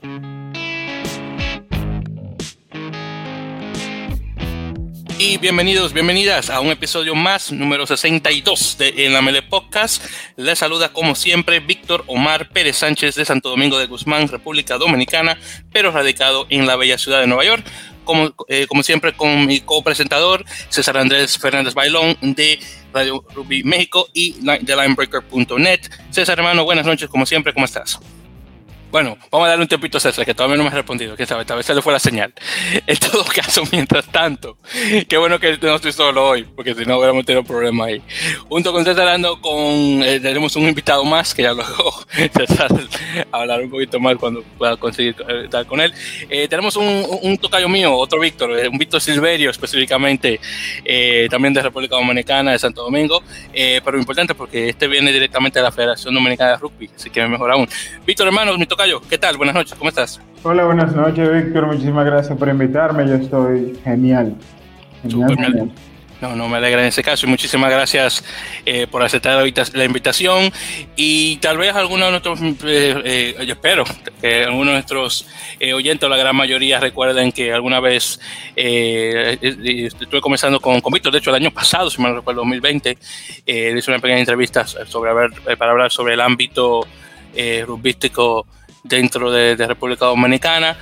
Y bienvenidos, bienvenidas a un episodio más, número 62 de En la Mele Podcast. Les saluda como siempre Víctor Omar Pérez Sánchez de Santo Domingo de Guzmán, República Dominicana, pero radicado en la bella ciudad de Nueva York. Como, eh, como siempre con mi copresentador César Andrés Fernández Bailón de Radio Ruby México y de linebreaker.net. César hermano, buenas noches, como siempre, ¿cómo estás? Bueno, vamos a darle un tiempito a César, que todavía no me ha respondido. Que sabe, tal vez se le fue la señal. En todo caso, mientras tanto, qué bueno que no estoy solo hoy, porque si no hubiéramos tenido problema ahí. Junto con César ando con, eh, tenemos un invitado más, que ya luego César hablar un poquito más cuando pueda conseguir eh, estar con él. Eh, tenemos un, un, tocayo mío, otro Víctor, un Víctor Silverio específicamente, también de República Dominicana, de Santo Domingo, pero importante porque este viene directamente de la Federación Dominicana de Rugby, así que mejor aún. Víctor, hermano, mi ¿qué tal? Buenas noches, ¿cómo estás? Hola, buenas noches, Víctor. Muchísimas gracias por invitarme. Yo estoy genial. genial, No, no me alegra en ese caso y muchísimas gracias eh, por aceptar la invitación y tal vez algunos de nuestros, eh, eh, yo espero que algunos de nuestros oyentes o la gran mayoría recuerden que alguna vez estuve comenzando con, con Víctor, de hecho el año pasado, si me recuerdo, 2020, hice una pequeña entrevista sobre, para hablar sobre el ámbito rugbyístico dentro de, República Dominicana.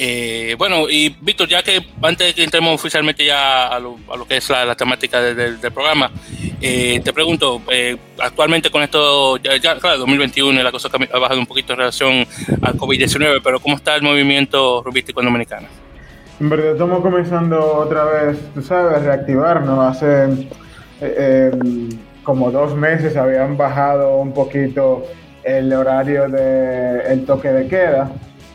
Eh, bueno, y Víctor, ya que antes de que entremos oficialmente ya a lo, que es la, temática del programa, eh, te pregunto, eh, actualmente con esto, ya, claro, 2021 la cosa ha bajado un poquito en relación al COVID-19, pero ¿cómo está el movimiento rubístico en Dominicana? En verdad estamos comenzando otra vez, tú sabes, a reactivarnos. Hace como dos meses habían bajado un poquito el horario del el toque de queda,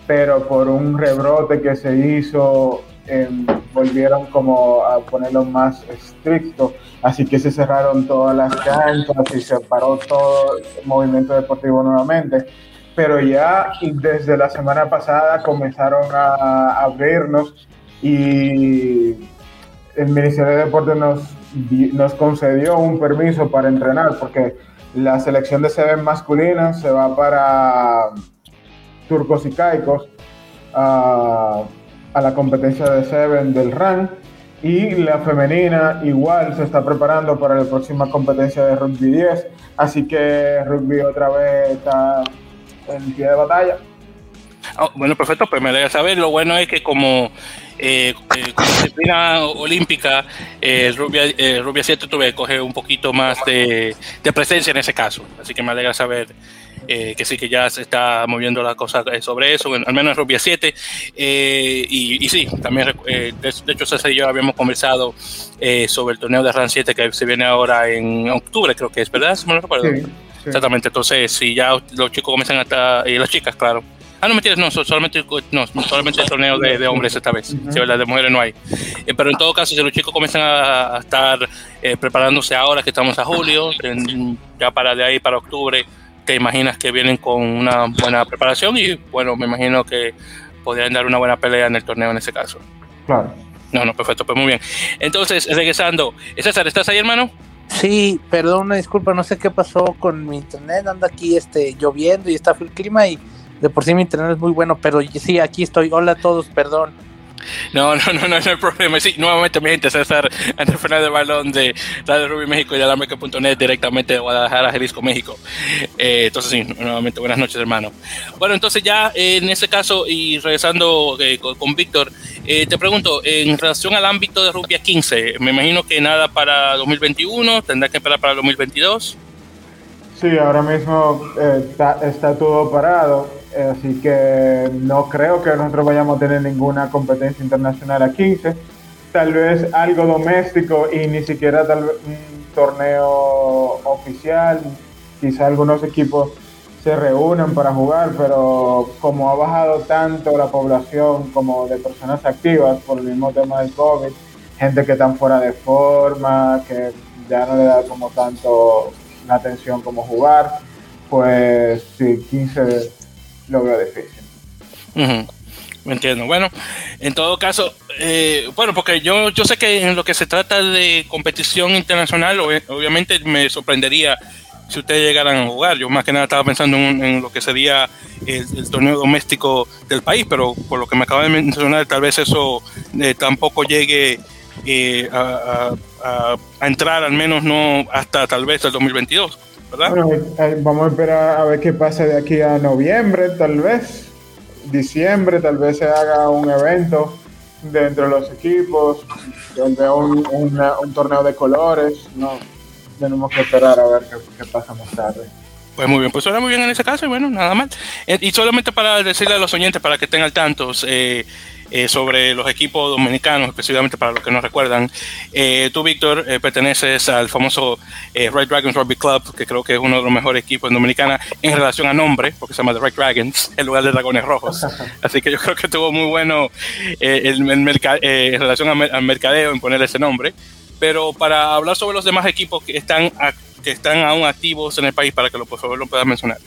pero por un rebrote que se hizo, em, volvieron como a ponerlo más estricto, así que se cerraron todas las canchas y se paró todo el movimiento deportivo nuevamente. Pero ya desde la semana pasada comenzaron a abrirnos y el Ministerio de Deportes nos, nos concedió un permiso para entrenar, porque la selección de Seven masculina se va para Turcos y Caicos a, la competencia de Seven del RAN. Y la femenina igual se está preparando para la próxima competencia de rugby 10. Así que rugby otra vez está en pie de batalla. Oh, bueno, perfecto, pues me alegra saber. Lo bueno es que como eh, eh, como disciplina olímpica, eh, Rubia, eh, Rubia 7 tuve que coger un poquito más de, presencia en ese caso. Así que me alegra saber eh, que sí, que ya se está moviendo la cosa sobre eso, al menos en Rubia 7. Y, y, sí, también, de, hecho, César y yo habíamos conversado sobre el torneo de RAN 7 que se viene ahora en octubre, creo que es, ¿verdad? Si me lo recuerdo. Exactamente, entonces si ya los chicos comienzan a y las chicas, claro, Ah, no, mentiras, no, solamente, no, solamente el torneo de, hombres esta vez. Sí, ¿verdad? De mujeres no hay. Eh, pero en todo caso, si los chicos comienzan a, estar eh, preparándose ahora que estamos a julio, ya para de ahí para octubre, te imaginas que vienen con una buena preparación y bueno, me imagino que podrían dar una buena pelea en el torneo en ese caso. Claro. No, no, perfecto, pues muy bien. Entonces, regresando, César, ¿estás ahí, hermano? Sí, perdón, una disculpa, no sé qué pasó con mi internet, anda aquí este lloviendo y está el clima y de por sí mi internet es muy bueno, pero sí, aquí estoy. Hola a todos, perdón. No, no, no, no, no hay problema. Sí, nuevamente mi gente, César Andrés Fernández Balón de Radio Rubí México y de Alamerica.net directamente de Guadalajara, Jalisco, México. Eh, entonces, sí, nuevamente buenas noches, hermano. Bueno, entonces ya eh, en ese caso y regresando eh, con, Víctor, te pregunto, en relación al ámbito de Rubia 15, me imagino que nada para 2021, tendrá que esperar para 2022. Sí, ahora mismo está, está todo parado así que no creo que nosotros vayamos a tener ninguna competencia internacional a 15. Tal vez algo doméstico y ni siquiera tal un torneo oficial. Quizá algunos equipos se reúnen para jugar, pero como ha bajado tanto la población como de personas activas por el mismo tema del COVID, gente que están fuera de forma, que ya no le da como tanto la atención como jugar, pues sí, 15 lo veo difícil. Me entiendo. Bueno, en todo caso, eh, bueno, porque yo, yo sé que en lo que se trata de competición internacional, obviamente me sorprendería si ustedes llegaran a jugar. Yo más que nada estaba pensando en, lo que sería el, torneo doméstico del país, pero por lo que me acaba de mencionar, tal vez eso eh, tampoco llegue eh, a, entrar, al menos no hasta tal vez el 2022, ¿verdad? vamos a esperar a ver qué pasa de aquí a noviembre, tal vez, diciembre, tal vez se haga un evento dentro de los equipos, donde un, un torneo de colores, no tenemos que esperar a ver qué, pasa más tarde. Pues muy bien, pues suena muy bien en ese caso y bueno, nada más. Eh, y solamente para decirle a los oyentes, para que estén al tanto eh, eh, sobre los equipos dominicanos, específicamente para los que no recuerdan, tú, Víctor, perteneces al famoso Red Dragons Rugby Club, que creo que es uno de los mejores equipos en Dominicana en relación a nombre, porque se llama The Red Dragons, en lugar de Dragones Rojos. Así que yo creo que estuvo muy bueno el, en relación al mercadeo en poner ese nombre. Pero para hablar sobre los demás equipos que están, que están aún activos en el país, para que lo, por favor lo puedas mencionar.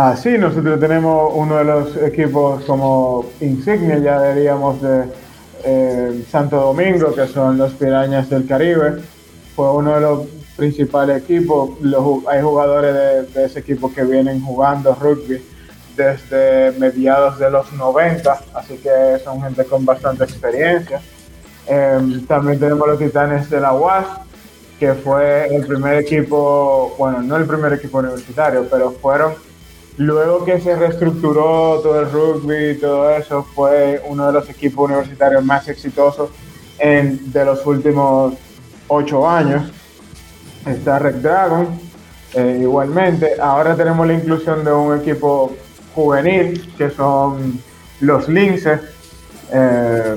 Ah, sí, nosotros tenemos uno de los equipos como insignia, ya diríamos, de eh, Santo Domingo, que son los Pirañas del Caribe. Fue uno de los principales equipos. hay jugadores de, de, ese equipo que vienen jugando rugby desde mediados de los 90, así que son gente con bastante experiencia. Em, también tenemos los Titanes de la UAS, que fue el primer equipo, bueno, no el primer equipo universitario, pero fueron, luego que se reestructuró todo el rugby y todo eso, fue uno de los equipos universitarios más exitosos de los últimos ocho años. Está Red Dragon, eh, igualmente. Ahora tenemos la inclusión de un equipo juvenil, que son los Linces. Eh,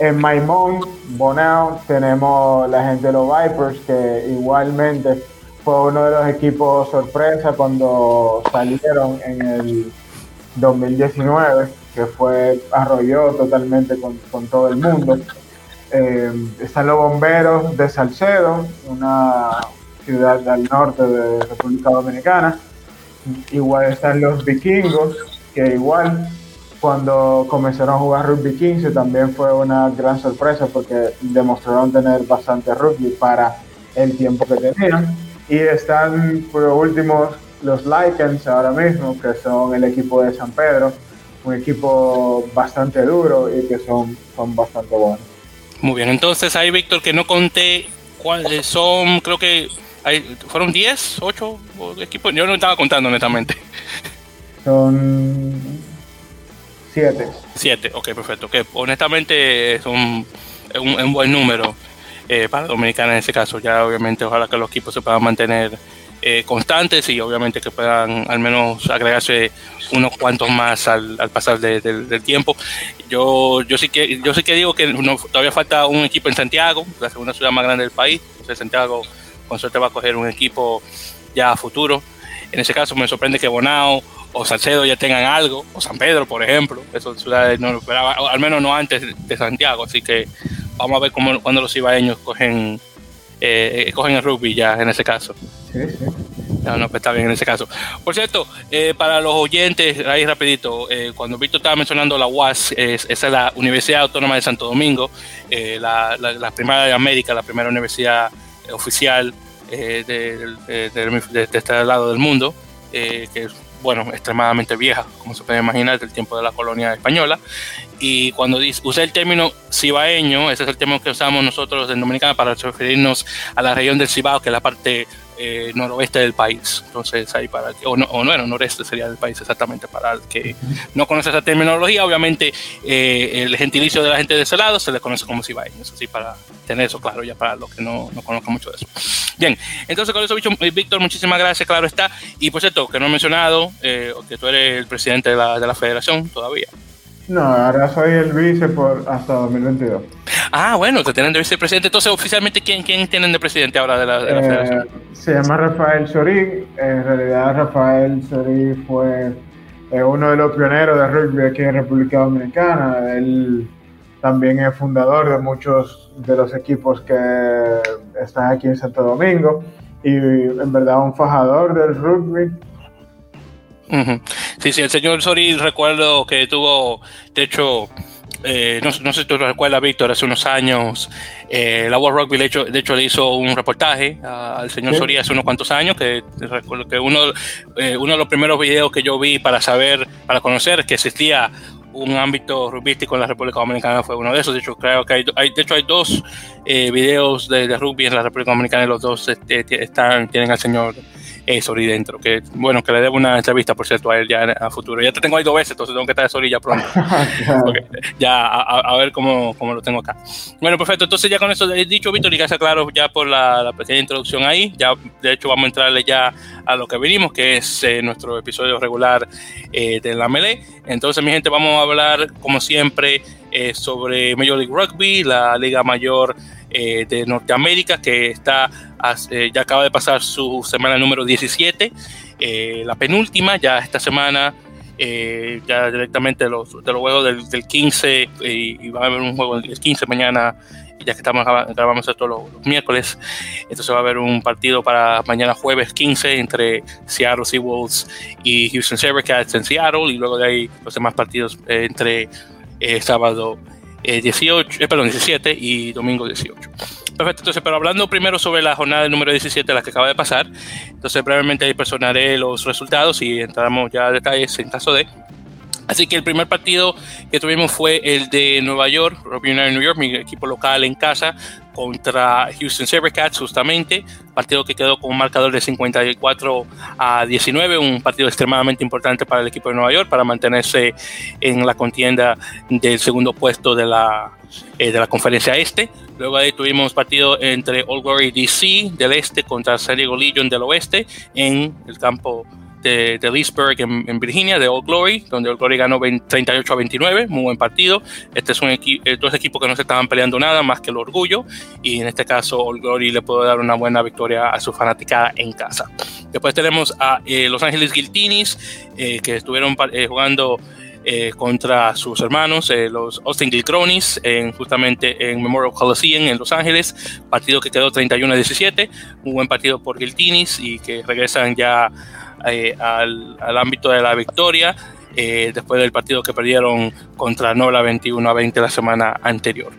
en Maimón, Bonao, tenemos la gente de los Vipers, que igualmente fue uno de los equipos sorpresa cuando salieron en el 2019, que fue arrolló totalmente con, todo el mundo. Eh, están los bomberos de Salcedo, una ciudad al norte de República Dominicana. Igual están los vikingos, que igual cuando comenzaron a jugar rugby 15 también fue una gran sorpresa porque demostraron tener bastante rugby para el tiempo que tenían. Y están por último los Lycans ahora mismo, que son el equipo de San Pedro, un equipo bastante duro y que son, son bastante buenos. Muy bien, entonces ahí Víctor, que no conté cuáles son, creo que hay, fueron 10, 8 equipos, yo no estaba contando honestamente. Son Siete. Siete, ok, perfecto. Que honestamente es un, un, buen número eh, para Dominicana en ese caso. Ya obviamente ojalá que los equipos se puedan mantener eh, constantes y obviamente que puedan al menos agregarse unos cuantos más al, pasar del tiempo. Yo, yo sí que yo sí que digo que todavía falta un equipo en Santiago, la segunda ciudad más grande del país. Entonces Santiago con suerte va a coger un equipo ya futuro. En ese caso me sorprende que Bonao o Salcedo ya tengan algo, o San Pedro, por ejemplo, esas ciudades no lo esperaba, al menos no antes de Santiago, así que vamos a ver cómo, cuando los ibaeños cogen, eh, cogen el rugby ya en ese caso. Sí, sí. No, no, pues está bien en ese caso. Por cierto, eh, para los oyentes, ahí rapidito, eh, cuando Víctor estaba mencionando la UAS, esa es la Universidad Autónoma de Santo Domingo, la, la, primera de América, la primera universidad oficial de, de, este lado del mundo, que es bueno, extremadamente vieja, como se puede imaginar, del tiempo de la colonia española. Y cuando usé el término cibaeño, ese es el término que usamos nosotros en Dominicana para referirnos a la región del Cibao, que es la parte eh, noroeste del país. Entonces, ahí para o no, o no, noreste sería del país exactamente, para el que no conoce esa terminología, obviamente eh, el gentilicio de la gente de ese lado se le conoce como cibaeños, así para tener eso claro, ya para los que no, no conozcan mucho de eso. Bien, entonces con eso, eh, Víctor, muchísimas gracias, claro está. Y por cierto, que no he mencionado que tú eres el presidente de la, de la federación todavía. No, ahora soy el vice por hasta 2022. Ah, bueno, te tienen de vicepresidente. Entonces, oficialmente, ¿quién, quién tienen de presidente ahora de la, de la eh, federación? Se llama Rafael Sorí. En realidad, Rafael Sorí fue eh, uno de los pioneros de rugby aquí en República Dominicana. Él también es fundador de muchos de los equipos que están aquí en Santo Domingo y en verdad un fajador del rugby Sí, sí, el señor Sori recuerdo que tuvo, de hecho, eh, no, sé si tú recuerdas, Víctor, hace unos años, eh, la World Rugby, de hecho, de hecho, le hizo un reportaje al señor Soria hace unos cuantos años, que recuerdo que uno, uno de los primeros videos que yo vi para saber, para conocer que existía un ámbito rugbístico en la República Dominicana fue uno de esos. De hecho, creo que hay, de hecho hay dos videos de, rugby en la República Dominicana y los dos este, están, tienen al señor eh, Sori dentro. Que bueno, que le debo una entrevista, por cierto, a él ya a futuro. Ya te tengo ahí dos veces, entonces tengo que estar de Sori ya pronto. ya a, ver cómo, cómo, lo tengo acá. Bueno, perfecto. Entonces, ya con eso dicho, Víctor, y gracias, claro, ya por la, pequeña introducción ahí. Ya, de hecho, vamos a entrarle ya a lo que venimos, que es eh, nuestro episodio regular eh, de la Melee. Entonces, mi gente, vamos a hablar, como siempre, eh, sobre Major League Rugby, la liga mayor eh, de Norteamérica, que está eh, ya acaba de pasar su semana número 17, eh, la penúltima, ya esta semana, ya directamente de los, de los juegos del, 15, y va a haber un juego el 15 mañana, ya que estamos grabamos esto los, los, miércoles, entonces va a haber un partido para mañana jueves 15 entre Seattle Seawolves y Houston Sabercats en Seattle, y luego de ahí los demás partidos entre sábado 18, eh, perdón, 17 y domingo 18. Perfecto, entonces, pero hablando primero sobre la jornada número 17, la que acaba de pasar, entonces brevemente ahí personaré los resultados y entramos ya a detalles en caso de. Así que el primer partido que tuvimos fue el de Nueva York, Rugby United New York, mi equipo local en casa, contra Houston Sabercats, justamente, partido que quedó con un marcador de 54 a 19, un partido extremadamente importante para el equipo de Nueva York para mantenerse en la contienda del segundo puesto de la, eh, de la conferencia este. Luego ahí tuvimos partido entre All Glory DC del este contra San Diego Legion del oeste en el campo de, de Leesburg en, Virginia, de Old Glory, donde Old Glory ganó 38 a 29, muy buen partido. Este es un equipo, eh, dos equipos que no se estaban peleando nada más que el orgullo, y en este caso Old Glory le pudo dar una buena victoria a su fanaticada en casa. Después tenemos a eh, Los Ángeles Guiltinis, eh, que estuvieron jugando contra sus hermanos, los Austin Gilcronis, en, justamente en Memorial Coliseum en Los Ángeles, partido que quedó 31 a 17, un buen partido por Giltinis y que regresan ya eh, al, ámbito de la victoria eh, después del partido que perdieron contra Nola 21 a 20 la semana anterior.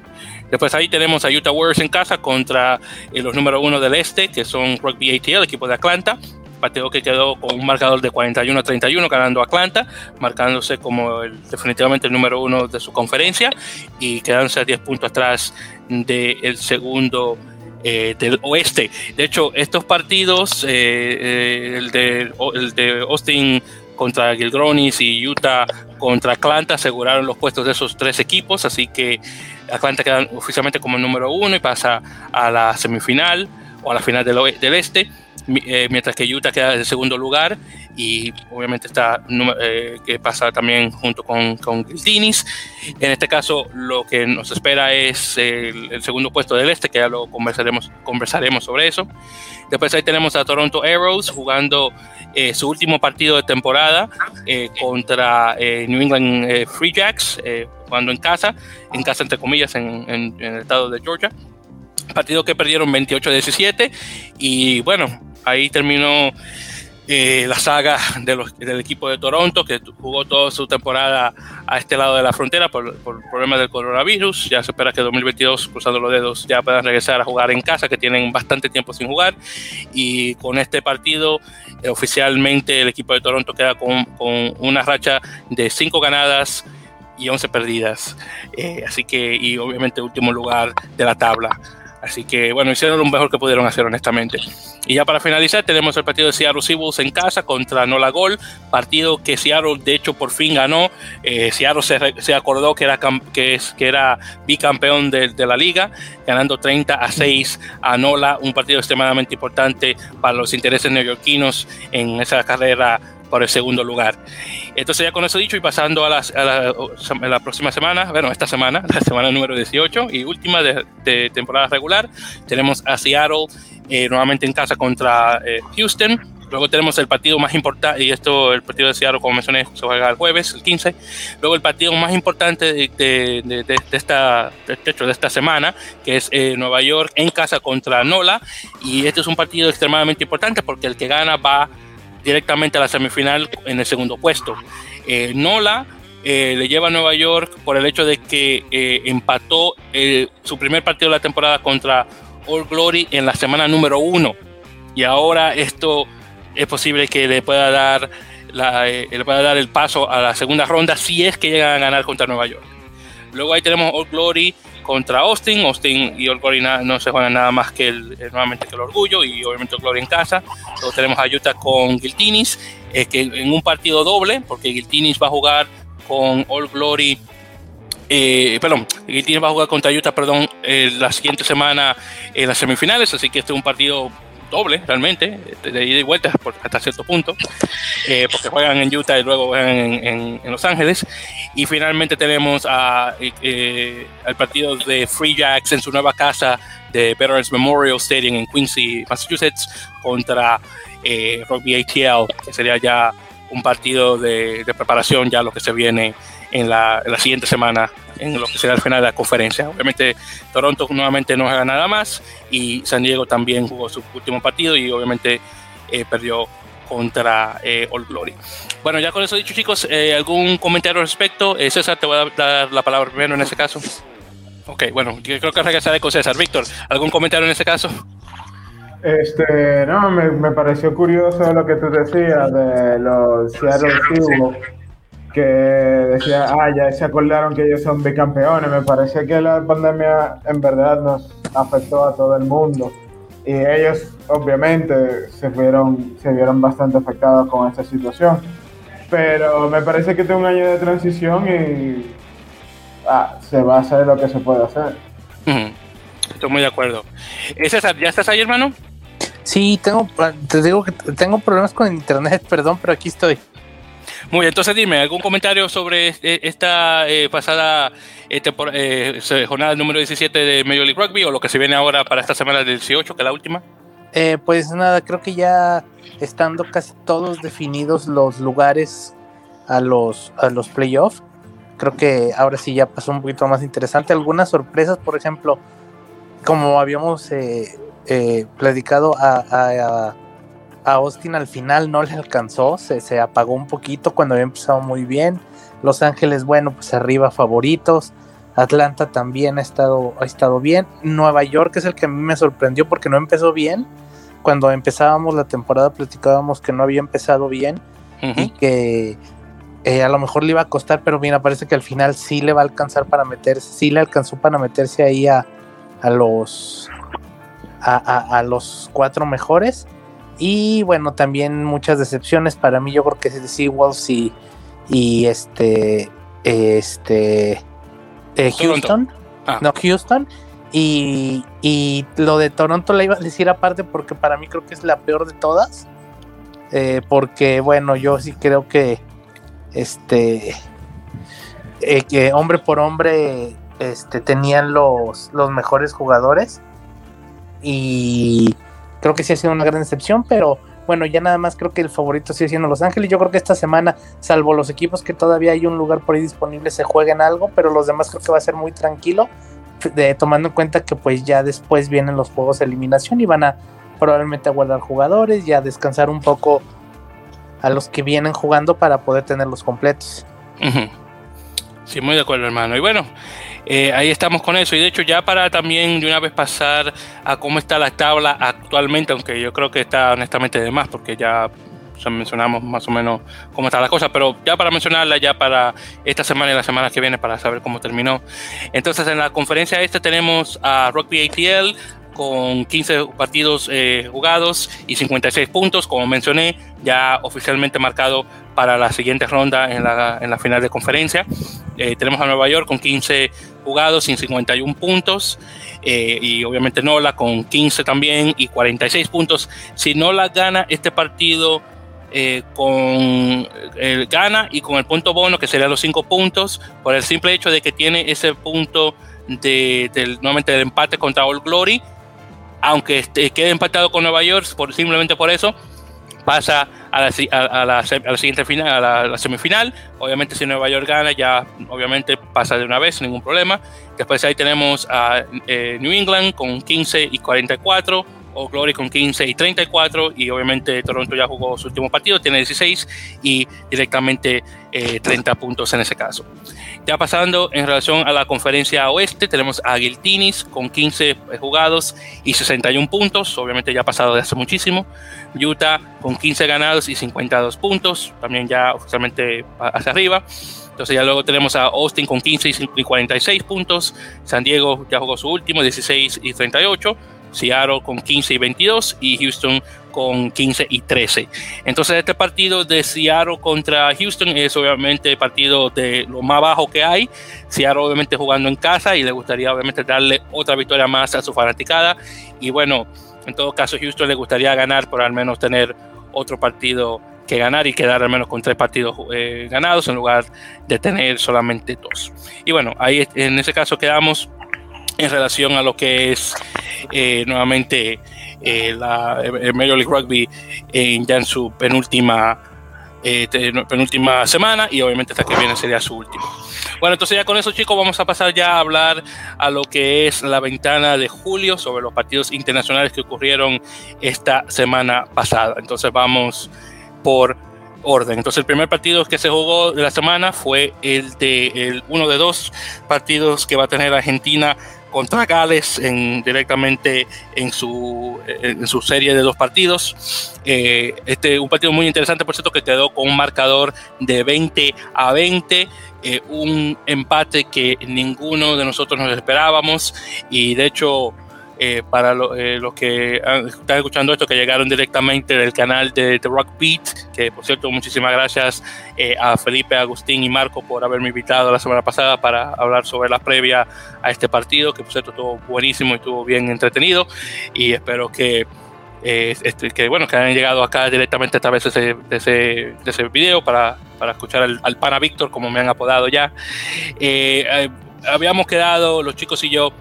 Después ahí tenemos a Utah Warriors en casa contra eh, los número uno del este, que son Rugby ATL, equipo de Atlanta. Partido que quedó con un marcador de 41 a 31, ganando Atlanta, marcándose como el, definitivamente el número uno de su conferencia y quedándose a 10 puntos atrás del segundo eh, del oeste. De hecho, estos partidos, eh, eh, el, de, el de Austin contra Gilgronis y Utah contra Atlanta aseguraron los puestos de esos tres equipos, así que Atlanta queda oficialmente como el número uno y pasa a la semifinal o a la final del, del este. Eh, mientras que Utah queda en segundo lugar y obviamente está eh, que pasa también junto con, con Giltinis. En este caso lo que nos espera es el, segundo puesto del este, que ya lo conversaremos, conversaremos sobre eso. Después ahí tenemos a Toronto Arrows jugando eh, su último partido de temporada contra New England Free Jacks, jugando en casa, en casa entre comillas en, en el estado de Georgia partido que perdieron 28-17 y bueno, ahí terminó eh, la saga del equipo de Toronto, que jugó toda su temporada a este lado de la frontera por, por problemas del coronavirus. Ya se espera que 2022, cruzando los dedos, ya puedan regresar a jugar en casa, que tienen bastante tiempo sin jugar. Y con este partido, eh, oficialmente el equipo de Toronto queda con, una racha de 5 ganadas y 11 perdidas. Eh, así que, y obviamente último lugar de la tabla. Así que bueno, hicieron lo mejor que pudieron hacer honestamente. Y ya para finalizar tenemos el partido de Seattle Seawolves en casa contra Nola Gol, partido que Seattle de hecho por fin ganó. Eh, Seattle se, acordó que era, que, era bicampeón de, la liga, ganando 30 a 6 a Nola, un partido extremadamente importante para los intereses neoyorquinos en esa carrera por el segundo lugar. Entonces ya con eso dicho y pasando a, la, próxima semana, bueno, esta semana, la semana número 18 y última de, temporada regular, tenemos a Seattle eh, nuevamente en casa contra eh, Houston. Luego tenemos el partido más importante, y esto, el partido de Seattle, como mencioné, se juega el jueves, el 15. Luego el partido más importante de, de, esta, de, hecho, de esta semana, que es eh, Nueva York en casa contra Nola. Y este es un partido extremadamente importante porque el que gana va directamente a la semifinal en el segundo puesto. Eh, Nola eh, le lleva a Nueva York por el hecho de que eh, empató su primer partido de la temporada contra All Glory en la semana número uno. Y ahora esto es posible que le pueda dar, le pueda dar el paso a la segunda ronda si es que llegan a ganar contra Nueva York. Luego ahí tenemos All Glory contra Austin. Austin y Glory no se juegan nada más que el, nuevamente que el orgullo y obviamente All Glory en casa. Luego tenemos a Utah con Giltinis, eh, que en un partido doble, porque Giltinis va a jugar con All Glory. Eh, perdón, Giltinis va a jugar contra Utah, perdón, eh, la siguiente semana en las semifinales, así que este es un partido doble realmente, de ida y vuelta hasta cierto punto, eh, porque juegan en Utah y luego juegan en, Los Ángeles. Y finalmente tenemos a, eh, al partido de Free Jacks en su nueva casa de Veterans Memorial Stadium en Quincy, Massachusetts, contra eh, Rugby ATL, que sería ya un partido de, preparación, ya lo que se viene en la siguiente semana en lo que será el final de la conferencia. Obviamente Toronto nuevamente no juega nada más y San Diego también jugó su último partido y obviamente eh, perdió contra eh, All Glory. Bueno, ya con eso dicho chicos, eh, ¿algún comentario al respecto? César, te voy a dar la palabra primero en ese caso. Ok, bueno, creo que regresaré con César. Víctor, ¿algún comentario en ese caso? Este, no, me, me pareció curioso lo que tú decías de los Seattle Seahawks que decía, ah, ya se acordaron que ellos son bicampeones. Me parece que la pandemia en verdad nos afectó a todo el mundo. Y ellos, obviamente, se vieron, se vieron bastante afectados con esta situación. Pero me parece que es un año de transición y ah, se va a hacer lo que se puede hacer. Estoy muy de acuerdo. César, ¿ya estás ahí, hermano? Sí, tengo, te digo que tengo problemas con internet, perdón, pero aquí estoy. Muy bien, entonces dime, ¿algún comentario sobre este, esta eh, pasada eh, jornada número 17 de Major League Rugby o lo que se viene ahora para esta semana del 18, que es la última? Eh, pues nada, creo que ya estando casi todos definidos los lugares a los, a los playoffs, creo que ahora sí ya pasó un poquito más interesante. Algunas sorpresas, por ejemplo, como habíamos platicado a a Austin al final no le alcanzó, se, apagó un poquito cuando había empezado muy bien. Los Ángeles, bueno, pues arriba favoritos. Atlanta también ha estado, ha estado bien. Nueva York es el que a mí me sorprendió porque no empezó bien. Cuando empezábamos la temporada platicábamos que no había empezado bien y que eh, a lo mejor le iba a costar, pero bien, parece que al final sí le va a alcanzar para meterse, sí le alcanzó para meterse ahí a, los a los cuatro mejores y bueno, también muchas decepciones para mí. Yo creo que es de Seawolves y, y este, este, eh, Houston. Ah. No, Houston. Y, y, lo de Toronto le iba a decir aparte porque para mí creo que es la peor de todas. Eh, porque bueno, yo sí creo que este eh, que hombre por hombre este, tenían los, los mejores jugadores. Y creo que sí ha sido una gran excepción, pero bueno, ya nada más creo que el favorito sigue siendo Los Ángeles. Yo creo que esta semana, salvo los equipos que todavía hay un lugar por ahí disponible, se jueguen algo, pero los demás creo que va a ser muy tranquilo, de, tomando en cuenta que pues ya después vienen los juegos de eliminación y van a probablemente a guardar jugadores y a descansar un poco a los que vienen jugando para poder tenerlos completos. Sí, muy de acuerdo, hermano. Y bueno, eh, ahí estamos con eso. Y de hecho, ya para también de una vez pasar a cómo está la tabla actualmente, aunque yo creo que está honestamente de más, porque ya mencionamos más o menos cómo está la cosa, pero ya para mencionarla, ya para esta semana y la semana que viene, para saber cómo terminó. Entonces, en la conferencia esta tenemos a Rugby ATL con 15 partidos eh, jugados y 56 puntos, como mencioné, ya oficialmente marcado para la siguiente ronda en la, en la final de conferencia. Eh, tenemos a Nueva York con 15 jugados y 51 puntos. Eh, y obviamente Nola con 15 también y 46 puntos. Si Nola gana este partido con el gana y con el punto bono, que serían los 5 puntos, por el simple hecho de que tiene ese punto de, nuevamente del empate contra All Glory, aunque este, quede empatado con Nueva York, simplemente por eso, pasa a la, siguiente final, a la, semifinal. Obviamente, si Nueva York gana, ya obviamente pasa de una vez, ningún problema. Después ahí tenemos a eh, New England con 15 y 44, o Glory con 15 y 34 y obviamente Toronto ya jugó su último partido, tiene 16 y directamente 30 puntos en ese caso. Ya pasando en relación a la conferencia oeste, tenemos a Guiltinis con 15 jugados y 61 puntos, obviamente ya ha pasado de hace muchísimo. Utah con 15 ganados y 52 puntos, también ya oficialmente hacia arriba. Entonces ya luego tenemos a Austin con 15 y 46 puntos, San Diego ya jugó su último, 16 y 38, Seattle con 15 y 22 y Houston con 15 y 13. Entonces este partido de Seattle contra Houston es obviamente el partido de lo más bajo que hay. Seattle obviamente jugando en casa y le gustaría obviamente darle otra victoria más a su fanaticada. Y bueno, en todo caso Houston le gustaría ganar por al menos tener otro partido que ganar y quedar al menos con tres partidos eh, ganados en lugar de tener solamente dos. Y bueno, ahí en ese caso quedamos en relación a lo que es eh, nuevamente eh, la Major League Rugby en, ya en su penúltima, penúltima semana y obviamente hasta que viene sería su último. Bueno, entonces ya con eso chicos vamos a pasar ya a hablar a lo que es la ventana de julio sobre los partidos internacionales que ocurrieron esta semana pasada. Entonces vamos por orden. Entonces el primer partido que se jugó de la semana fue el de el uno de dos partidos que va a tener Argentina contra Gales en, directamente en su, en su serie de dos partidos. Eh, este un partido muy interesante, por cierto, que quedó con un marcador de 20 a 20. Eh, un empate que ninguno de nosotros nos esperábamos y de hecho eh, para eh, los que están escuchando esto, que llegaron directamente del canal de The Rock Beat, que por cierto, muchísimas gracias eh, a Felipe, Agustín y Marco por haberme invitado la semana pasada para hablar sobre la previa a este partido, que por cierto estuvo buenísimo y estuvo bien entretenido. Y espero que este, que bueno que hayan llegado acá directamente a través de ese, de ese, de ese video para, para escuchar al, al, pana Víctor como me han apodado ya habíamos quedado los chicos y yo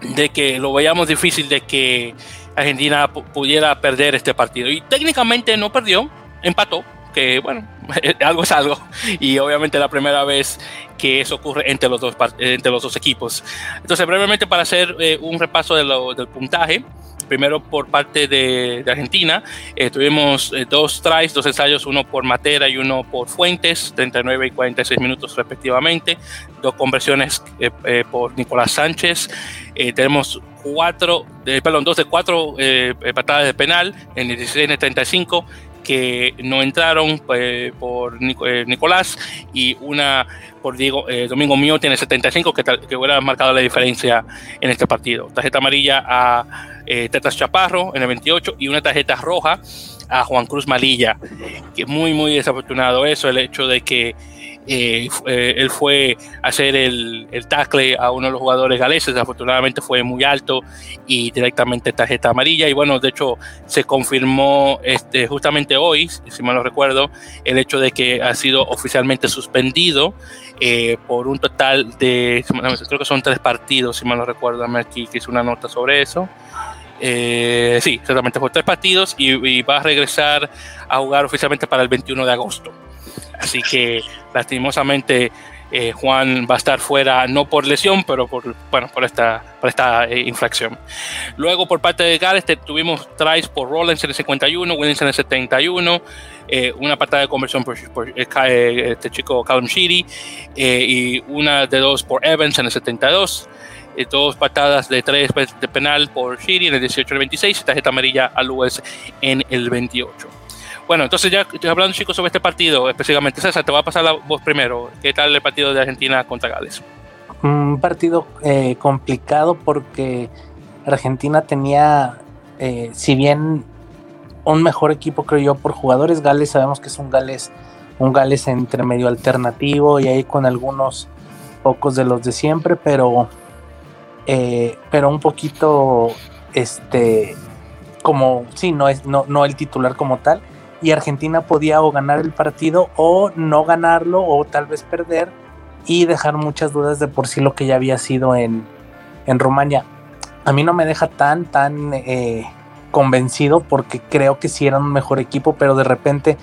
de que lo veíamos difícil de que Argentina pudiera perder este partido. Y técnicamente no perdió, empató, que bueno, algo es algo. Y obviamente la primera vez que eso ocurre entre los dos, entre los dos equipos. Entonces, brevemente para hacer eh, un repaso de lo, del puntaje, primero por parte de, Argentina, eh, tuvimos eh, dos tries, dos ensayos, uno por Matera y uno por Fuentes, 39 y 46 minutos respectivamente, dos conversiones por Nicolás Sánchez, tenemos cuatro, perdón, dos de cuatro patadas de penal en el 16 en el 35 que no entraron por Nicolás y una por Diego, eh, Domingo Mío tiene 75, que, que, hubiera marcado la diferencia en este partido. Tarjeta amarilla a eh, Tetas Chaparro en el 28 y una tarjeta roja a Juan Cruz Malilla, que muy, muy desafortunado eso, el hecho de que eh, eh, él fue a hacer el, el, tackle a uno de los jugadores galeses, afortunadamente fue muy alto y directamente tarjeta amarilla. Y bueno, de hecho se confirmó este, justamente hoy, si mal no recuerdo, el hecho de que ha sido oficialmente suspendido eh, por un total de, creo que son tres partidos, si mal no recuerdo, aquí que hice una nota sobre eso. Sí, exactamente, por tres partidos y, y, va a regresar a jugar oficialmente para el 21 de agosto. Así que lastimosamente eh, Juan va a estar fuera no por lesión, pero por, bueno, por esta, por esta eh, infracción. Luego por parte de Gales tuvimos tries por Rollins en el 51, Williams en el 71, eh, una patada de conversión por, por este chico Callum Sheedy y una de dos por Evans en el 72. dos patadas de tres de penal por Sheedy en el 18 y 26 y tarjeta amarilla a Lewis en el 28. Bueno, entonces ya, hablando chicos sobre este partido específicamente, César, te voy a pasar la voz primero. ¿Qué tal el partido de Argentina contra Gales? Un partido eh, complicado porque Argentina tenía, eh, si bien un mejor equipo creo yo por jugadores, Gales sabemos que es un Gales, un Gales entre medio alternativo y ahí con algunos pocos de los de siempre, pero, eh, pero un poquito, este, como, sí, no es, no, no el titular como tal y Argentina podía o ganar el partido o no ganarlo o tal vez perder y dejar muchas dudas de por sí lo que ya había sido en, en Rumania. A mí no me deja tan, tan eh, convencido porque creo que sí era un mejor equipo, pero de repente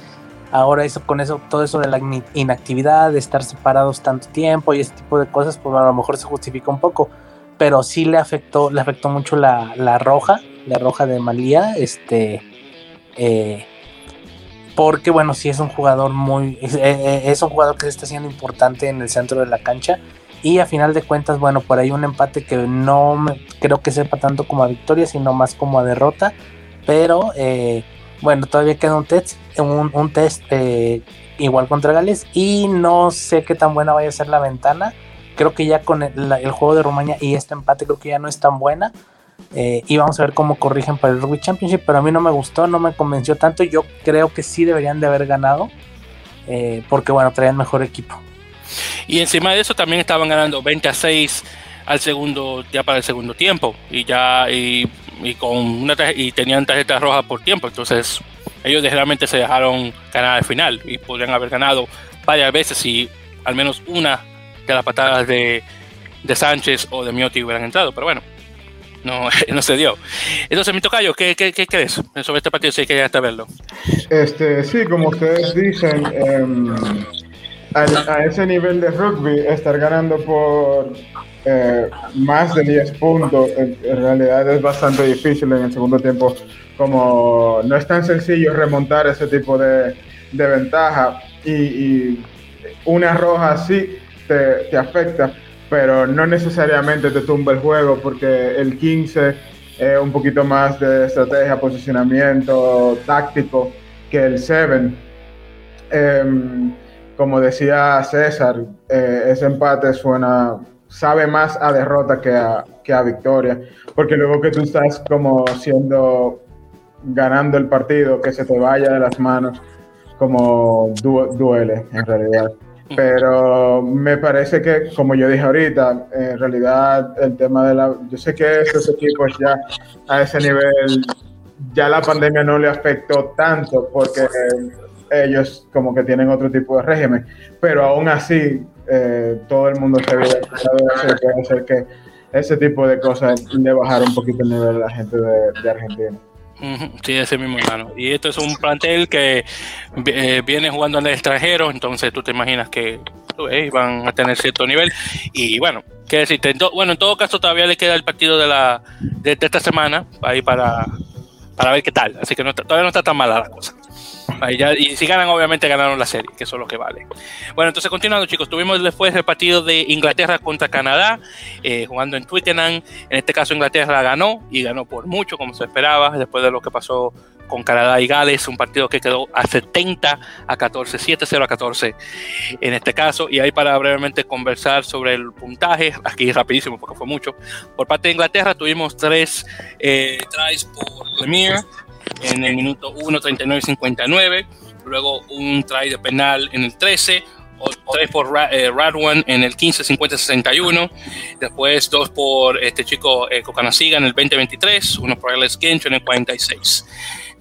ahora eso con eso, todo eso de la inactividad, de estar separados tanto tiempo y ese tipo de cosas, pues a lo mejor se justifica un poco, pero sí le afectó, le afectó mucho la, la roja la roja de Malía, este, eh, porque bueno, sí es un jugador muy, es, es, un jugador que se está haciendo importante en el centro de la cancha y a final de cuentas, bueno, por ahí un empate que no creo que sepa tanto como a victoria, sino más como a derrota. Pero eh, bueno, todavía queda un test, un, un test eh, igual contra Gales. Y no sé qué tan buena vaya a ser la ventana. Creo que ya con el, el juego de Rumania y este empate creo que ya no es tan buena. Eh, y vamos a ver cómo corrigen para el Rugby Championship. Pero a mí no me gustó, no me convenció tanto. Yo creo que sí deberían de haber ganado. Eh, porque bueno, traían mejor equipo. Y encima de eso también estaban ganando 20 a 6 al segundo, ya para el segundo tiempo. Y ya, y, con una y tenían tarjetas rojas por tiempo. Entonces, ellos realmente se dejaron ganar al final. Y podrían haber ganado varias veces si al menos una de las patadas de, de Sánchez o de Miotti hubieran entrado. Pero bueno, no, no se dio. Entonces, mi tocayo, ¿qué, qué, qué crees sobre este partido? Si hay que verlo. Este, sí, como ustedes dicen, eh, a, ese nivel de rugby, estar ganando por eh, más de 10 puntos, en, realidad es bastante difícil en el segundo tiempo. Como no es tan sencillo remontar ese tipo de, de ventaja y, y, una roja sí te, te afecta, pero no necesariamente te tumba el juego porque el 15 es un poquito más de estrategia, posicionamiento táctico que el 7. Eh, como decía César, eh, ese empate suena, sabe más a derrota que a, que a victoria, porque luego que tú estás como siendo, ganando el partido, que se te vaya de las manos, como du duele en realidad. Pero me parece que, como yo dije ahorita, en realidad el tema de la... Yo sé que estos equipos ya a ese nivel, ya la pandemia no le afectó tanto porque ellos como que tienen otro tipo de régimen, pero aún así eh, todo el mundo se hacer, que hacer que ese tipo de cosas le bajar un poquito el nivel de la gente de, de Argentina. Sí, ese mismo hermano. Y esto es un plantel que eh, viene jugando en el extranjero, entonces tú te imaginas que eh, van a tener cierto nivel. Y bueno, qué decirte, bueno, en todo caso todavía le queda el partido de la de, esta semana ahí para, para ver qué tal. Así que no, todavía no está tan mala la cosa. Ahí ya, y si ganan, obviamente ganaron la serie, que eso es lo que vale. Bueno, entonces continuando, chicos, tuvimos después el partido de Inglaterra contra Canadá, eh, jugando en Twickenham. En este caso, Inglaterra ganó y ganó por mucho, como se esperaba, después de lo que pasó con Canadá y Gales, un partido que quedó a 70 a 14, 7-0 a 14 en este caso. Y ahí para brevemente conversar sobre el puntaje, aquí rapidísimo porque fue mucho. Por parte de Inglaterra tuvimos tres eh, tries por Premier en el minuto 1, 39 59. Luego un try de penal en el 13. O tres por eh, Radwan en el 15, 50, 61. Después dos por este chico eh, Cocanasiga en el 20, 23. Uno por Alex Gencho en el 46.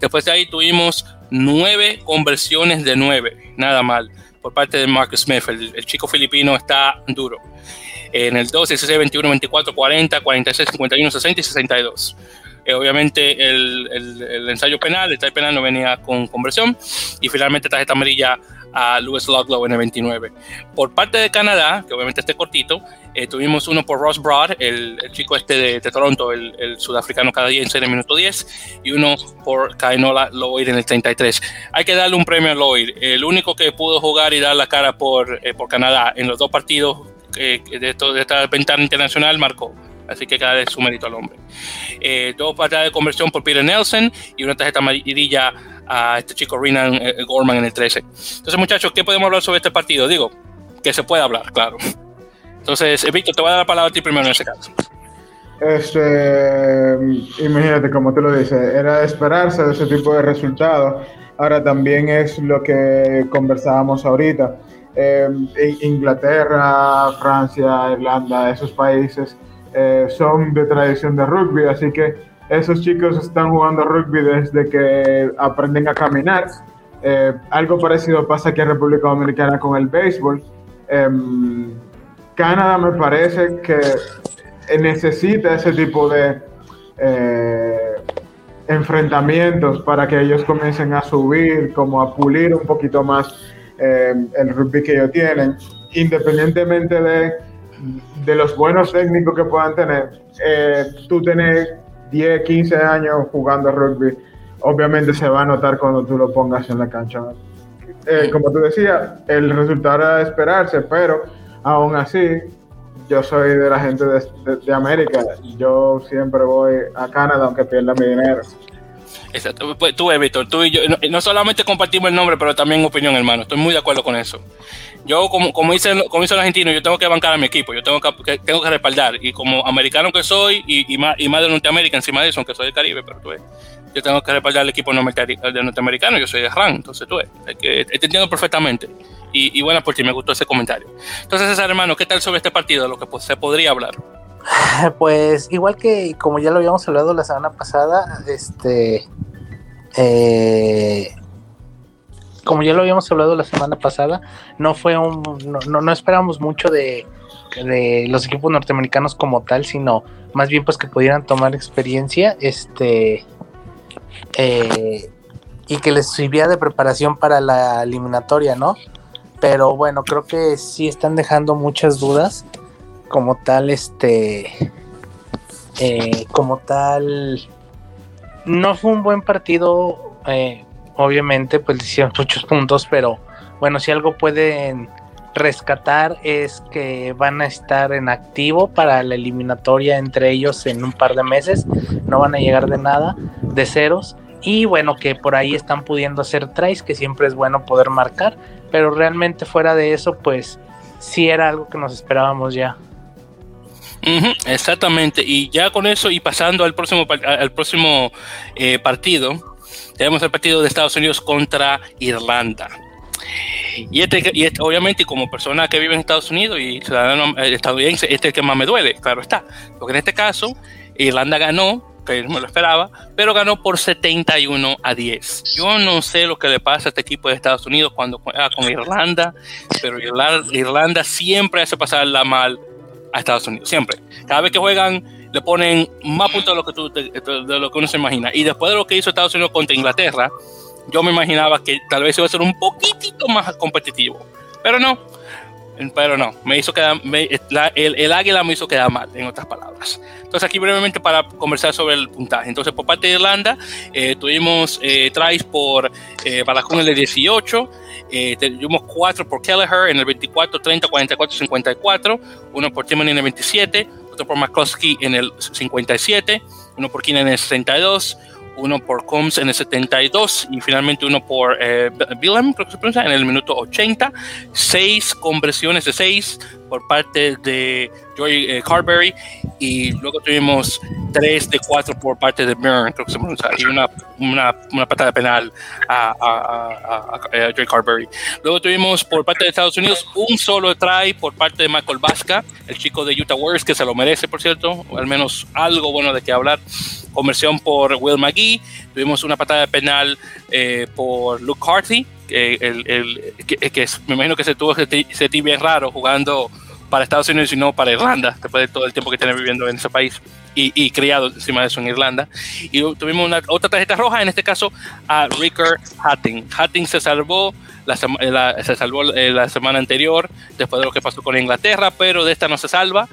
Después de ahí tuvimos nueve conversiones de nueve. Nada mal. Por parte de Marcus Smith. El, el chico filipino está duro. En el 12, 16, 21, 24, 40, 46, 51, 60 y 62. Eh, obviamente el, el, el, ensayo penal, el penal no venía con conversión y finalmente tarjeta amarilla a Lewis Ludlow en el 29. Por parte de Canadá, que obviamente este cortito, eh, tuvimos uno por Ross Broad, el, el chico este de, Toronto, el, sudafricano canadiense en el minuto 10, y uno por Kainola Lloyd en el 33. Hay que darle un premio a Lloyd, el único que pudo jugar y dar la cara por, eh, por Canadá en los dos partidos esto, de esta ventana internacional marcó. Así que cada vez su mérito al hombre. Eh, dos patadas de conversión por Peter Nelson y una tarjeta amarilla a este chico Renan eh, Gorman en el 13. Entonces, muchachos, ¿qué podemos hablar sobre este partido? Digo, que se puede hablar, claro. Entonces, eh, Víctor, te voy a dar la palabra a ti primero en ese caso. Este, imagínate, como tú lo dices, era de esperarse de ese tipo de resultados. Ahora también es lo que conversábamos ahorita. Eh, Inglaterra, Francia, Irlanda, esos países eh, son de tradición de rugby, así que esos chicos están jugando rugby desde que aprenden a caminar. Eh, algo parecido pasa aquí en República Dominicana con el béisbol. Eh, Canadá me parece que necesita ese tipo de eh, enfrentamientos para que ellos comiencen a subir, como a pulir un poquito más eh, el rugby que ellos tienen, independientemente de de los buenos técnicos que puedan tener, eh, tú tenés 10, 15 años jugando rugby, obviamente se va a notar cuando tú lo pongas en la cancha. Eh, como tú decías, el resultado era de esperarse, pero aún así, yo soy de la gente de, de, América. Yo siempre voy a Canadá aunque pierda mi dinero. Exacto. Pues, tú, Víctor, tú y yo, no, solamente compartimos el nombre, pero también opinión, hermano. Estoy muy de acuerdo con eso. Yo, como, como, dice, como dice el argentino, yo tengo que bancar a mi equipo, yo tengo que, tengo que respaldar. Y como americano que soy, y, más, y más de Norteamérica encima de eso, aunque soy del Caribe, pero tú ves, yo tengo que respaldar al equipo norteamericano, yo soy de RAN, entonces tú ves, que, te entiendo perfectamente. Y, bueno, por ti me gustó ese comentario. Entonces, César, hermano, ¿qué tal sobre este partido? Lo que pues, se podría hablar. Pues igual que como ya lo habíamos hablado la semana pasada, este eh, como ya lo habíamos hablado la semana pasada, no fue un, no, no, esperábamos mucho de, los equipos norteamericanos como tal, sino más bien pues que pudieran tomar experiencia, este, eh, y que les sirviera de preparación para la eliminatoria, ¿no? Pero bueno, creo que sí están dejando muchas dudas, como tal, este, eh, como tal no fue un buen partido, eh, obviamente, pues hicieron muchos puntos, pero bueno, si algo pueden rescatar es que van a estar en activo para la eliminatoria entre ellos en un par de meses, no van a llegar de nada, de ceros, y bueno, que por ahí están pudiendo hacer tries, que siempre es bueno poder marcar, pero realmente fuera de eso, pues sí era algo que nos esperábamos ya exactamente, y ya con eso y pasando al próximo, al próximo eh, partido, tenemos el partido de Estados Unidos contra Irlanda. Y este, y este, obviamente, como persona que vive en Estados Unidos y ciudadano eh, estadounidense, este es el que más me duele, claro está. Porque en este caso, Irlanda ganó, que no me lo esperaba, pero ganó por 71 a 10. Yo no sé lo que le pasa a este equipo de Estados Unidos cuando juega con Irlanda, pero Irlanda, Irlanda siempre hace pasar la mal a Estados Unidos, siempre. Cada vez que juegan le ponen más puntos de lo que, de lo que uno se imagina. Y después de lo que hizo Estados Unidos contra Inglaterra, yo me imaginaba que tal vez iba a ser un poquitito más competitivo. Pero no, pero no, me hizo quedar, el, águila me hizo quedar mal, en otras palabras. Entonces aquí brevemente para conversar sobre el puntaje. Entonces por parte de Irlanda eh, tuvimos eh, tries por eh, Balacón en el 18, eh, tuvimos 4 por Kelleher en el 24, 30, 44, 54, uno por Timon en el 27, otro por McCloskey en el 57, uno por Keenan en el 62, uno por Combs en el 72 y finalmente uno por eh, creo que se pronuncia, en el minuto 80. Seis conversiones de seis por parte de Joy eh, Carberry y luego tuvimos tres de cuatro por parte de Byrne, creo que se pronuncia, y una, una, una patada penal a, a, a, Joy Carberry. Luego tuvimos por parte de Estados Unidos un solo try por parte de Michael Vasca, el chico de Utah Warriors, que se lo merece, por cierto, al menos algo bueno de qué hablar. Conversión por Will McGee, tuvimos una patada penal eh, por Luke Carthy, que, el, que, me imagino que se tuvo ese bien raro jugando para Estados Unidos y no para Irlanda, después de todo el tiempo que tiene viviendo en ese país y, y criado encima de eso en Irlanda. Y tuvimos una, otra tarjeta roja, en este caso a Ricker Hatting. Hatting se salvó la, se salvó eh, la semana anterior, después de lo que pasó con Inglaterra, pero de esta no se salva.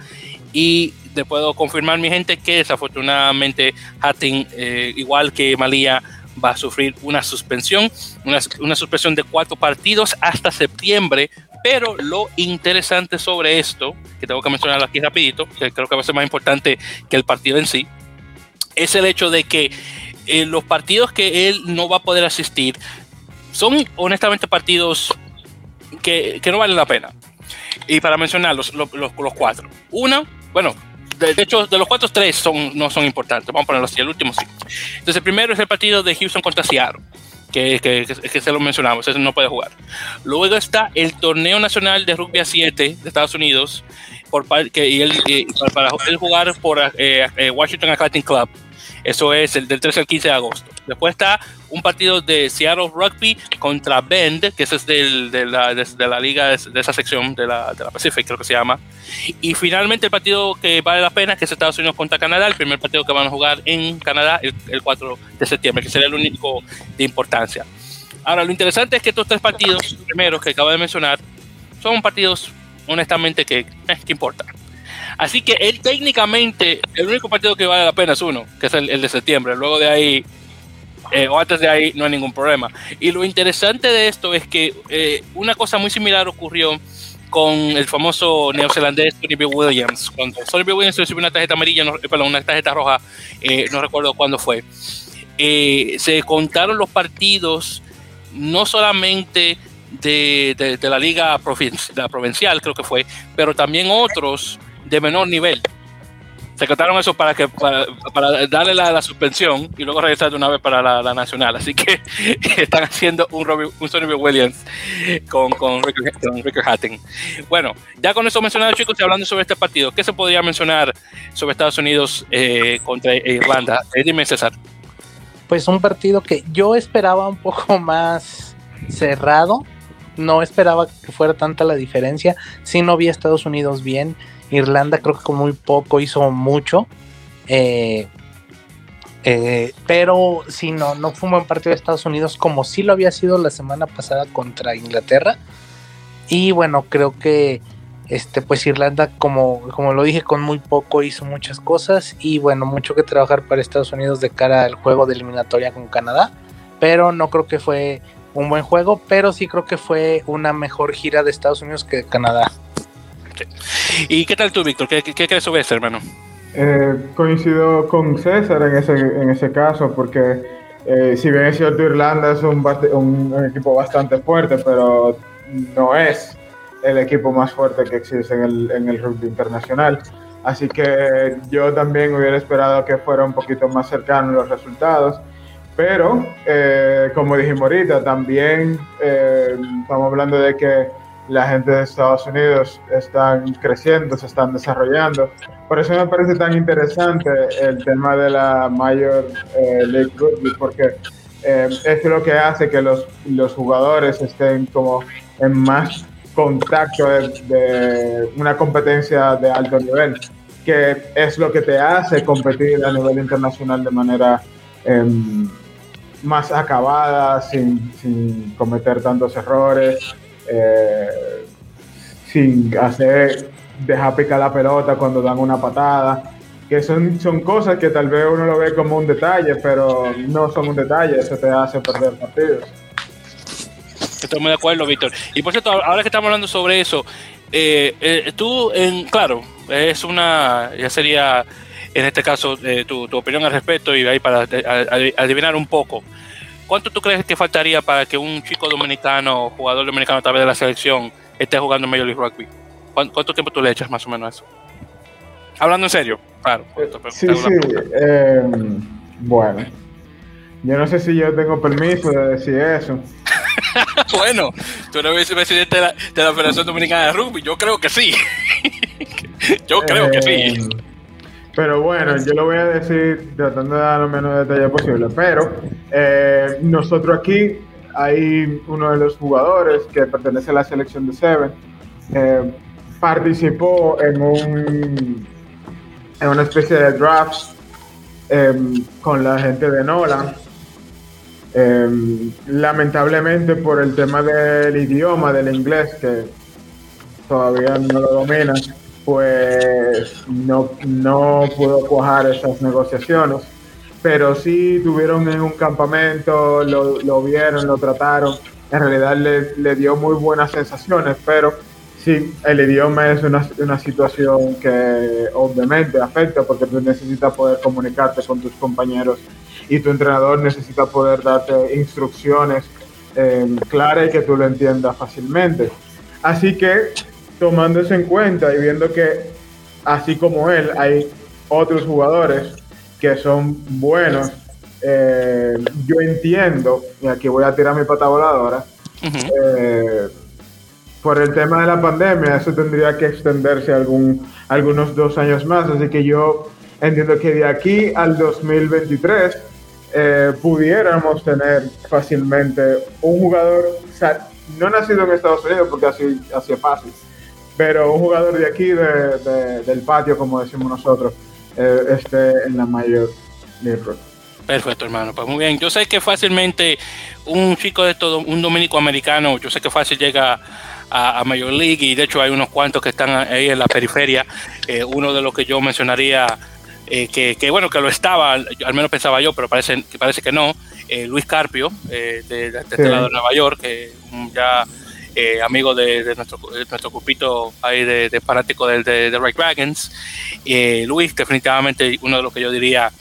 Y te puedo confirmar, mi gente, que desafortunadamente Hatting, eh, igual que Malía, va a sufrir una suspensión, una, una, suspensión de cuatro partidos hasta septiembre. Pero lo interesante sobre esto, que tengo que mencionar aquí rapidito, que creo que va a ser más importante que el partido en sí, es el hecho de que eh, los partidos que él no va a poder asistir son honestamente partidos que, no valen la pena. Y para mencionarlos, los, los, los cuatro. Uno, bueno, de, hecho, de los cuatro, tres son, no son importantes. Vamos a ponerlo así, el último sí. Entonces, el primero es el partido de Houston contra Seattle. Que, que, que, se lo mencionamos, ese no puede jugar. Luego está el torneo nacional de rugby a 7 de Estados Unidos, por, que, y él, para, él jugar por eh, eh, Washington Athletic Club, eso es el del 13 al 15 de agosto. Después está un partido de Seattle Rugby contra Bend, que ese es del, de, la, de, la, liga de, esa sección de la, de la Pacific, creo que se llama. Y finalmente el partido que vale la pena, que es Estados Unidos contra Canadá, el primer partido que van a jugar en Canadá el, el 4 de septiembre, que sería el único de importancia. Ahora, lo interesante es que estos tres partidos, primeros que acabo de mencionar, son partidos honestamente que, eh, que importan. Así que él técnicamente, el único partido que vale la pena es uno, que es el, de septiembre. Luego de ahí, eh, o antes de ahí, no hay ningún problema. Y lo interesante de esto es que eh, una cosa muy similar ocurrió con el famoso neozelandés Sonny B. Williams. Cuando Sonny B. Williams recibió una tarjeta amarilla, no, perdón, una tarjeta roja, no recuerdo cuándo fue. se contaron los partidos no solamente de, la liga provincial, creo que fue, pero también otros de menor nivel. Se contaron eso para que para, darle la, suspensión y luego regresar de una vez para la, nacional. Así que están haciendo un, un Sonny Williams con, con, Ricker, Hatton. Bueno, ya con eso mencionado, chicos, y hablando sobre este partido, ¿qué se podría mencionar sobre Estados Unidos eh, contra Irlanda? Eh, dime, César. Pues un partido que yo esperaba un poco más cerrado no esperaba que fuera tanta la diferencia. Sí no vi Estados Unidos bien. Irlanda creo que con muy poco hizo mucho. Eh, eh, pero sí, no, no fue un buen partido de Estados Unidos como sí lo había sido la semana pasada contra Inglaterra. Y bueno, creo que este, pues Irlanda, como, como lo dije, con muy poco hizo muchas cosas. Y bueno, mucho que trabajar para Estados Unidos de cara al juego de eliminatoria con Canadá. Pero no creo que fue un buen juego, pero sí creo que fue una mejor gira de Estados Unidos que Canadá. ¿Y qué tal tú, Víctor? ¿Qué, crees sobre esto, hermano? Eh, coincido con César en ese, en ese caso, porque eh, si bien es cierto, Irlanda es un, un, equipo bastante fuerte, pero no es el equipo más fuerte que existe en el, en el rugby internacional. Así que yo también hubiera esperado que fuera un poquito más cercano los resultados. Pero, eh, como dijimos ahorita, también eh, estamos hablando de que la gente de Estados Unidos están creciendo, se están desarrollando. Por eso me parece tan interesante el tema de la Major eh, League Rugby, porque es lo que hace que los, los jugadores estén como en más contacto de, una competencia de alto nivel, que es lo que te hace competir a nivel internacional de manera em, más acabada, sin, cometer tantos errores, eh, sin hacer, dejar picar la pelota cuando dan una patada, que son, son cosas que tal vez uno lo ve como un detalle, pero no son un detalle, eso te hace perder partidos. Estoy muy de acuerdo, Víctor. Y por cierto, ahora que estamos hablando sobre eso, eh, eh, tú, en, claro, es una, ya sería en este caso, eh, tu, opinión al respecto y ahí para adivinar un poco. ¿Cuánto tú crees que faltaría para que un chico dominicano, jugador dominicano a través de la selección, esté jugando en Major League Rugby? ¿Cuánto, tiempo tú le echas más o menos a eso? Hablando en serio, claro. sí, sí. Em, bueno, yo no sé si yo tengo permiso de decir eso. bueno, tú eres vicepresidente de la, de la Federación Dominicana de Rugby. Yo creo que sí. yo creo que sí. Pero bueno, yo lo voy a decir tratando de dar lo menos detalle posible. Pero eh, nosotros aquí hay uno de los jugadores que pertenece a la selección de Seven. Eh, participó en un en una especie de draft em, con la gente de Nolan. Em, lamentablemente por el tema del idioma, del inglés, que todavía no lo domina, pues no, no pudo cuajar esas negociaciones. Pero sí tuvieron en un campamento, lo, lo vieron, lo trataron. En realidad le, le, dio muy buenas sensaciones, pero sí, el idioma es una, una situación que obviamente afecta porque tú necesitas poder comunicarte con tus compañeros y tu entrenador necesita poder darte instrucciones eh, claras y que tú lo entiendas fácilmente. Así que tomando eso en cuenta y viendo que así como él hay otros jugadores que son buenos, eh, yo entiendo, y aquí voy a tirar mi pata voladora, eh, por el tema de la pandemia, eso tendría que extenderse algún, algunos dos años más, así que yo entiendo que de aquí al 2023 eh, pudiéramos tener fácilmente un jugador, no nacido en Estados Unidos, porque así, así es fácil, pero un jugador de aquí, del patio, como decimos nosotros, eh, esté en la mayor League Perfecto, hermano. Pues muy bien. Yo sé que fácilmente un chico de todo, un dominico americano, yo sé que fácil llega a, Major League y de hecho hay unos cuantos que están ahí en la periferia. Eh, uno de los que yo mencionaría, eh, que, bueno, que lo estaba, al menos pensaba yo, pero parece, que parece que no, Luis Carpio, de, de, este lado de Nueva York, que ya amigo de, nuestro, nuestro grupito ahí de, fanático de, de, Red Dragons. Luis, definitivamente uno de los que yo diría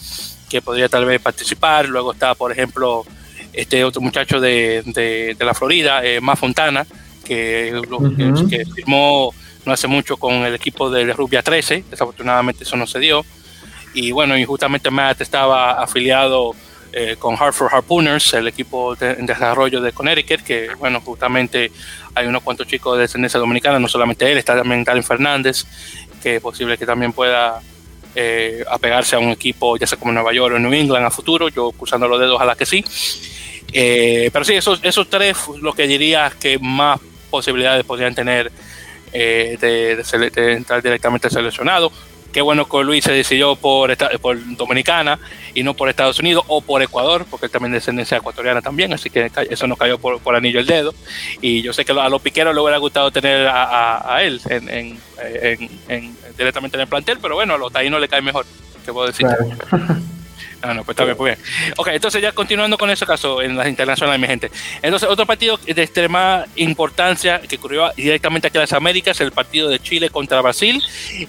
que podría tal vez participar. Luego está, por ejemplo, este otro muchacho de, de, la Florida, eh, Matt Fontana, que, que, firmó no hace mucho con el equipo de Rubia 13, desafortunadamente eso no se dio. Y bueno, y justamente Matt estaba afiliado eh, con Hartford Harpooners, el equipo de, desarrollo de Connecticut, que bueno, justamente hay unos cuantos chicos de descendencia dominicana, no solamente él, está también Darren Fernández, que es posible que también pueda eh, apegarse a un equipo, ya sea como Nueva York o New England a futuro, yo cruzando los dedos, ojalá que sí. Eh, pero sí, esos, esos tres, lo que diría que más posibilidades podrían tener eh, de, entrar directamente seleccionado. Qué bueno que Luis se decidió por, Dominicana y no por Estados Unidos o por Ecuador, porque él también es descendencia ecuatoriana también, así que eso nos cayó por, anillo el dedo. Y yo sé que a los piqueros le hubiera gustado tener a, él en, en, directamente en el plantel, pero bueno, a los taínos le cae mejor, que puedo decir. no, pues está bien, pues bien. Ok, entonces ya continuando con ese caso en las internacionales, mi gente. Entonces, otro partido de extrema importancia que ocurrió directamente aquí en las Américas, el partido de Chile contra Brasil,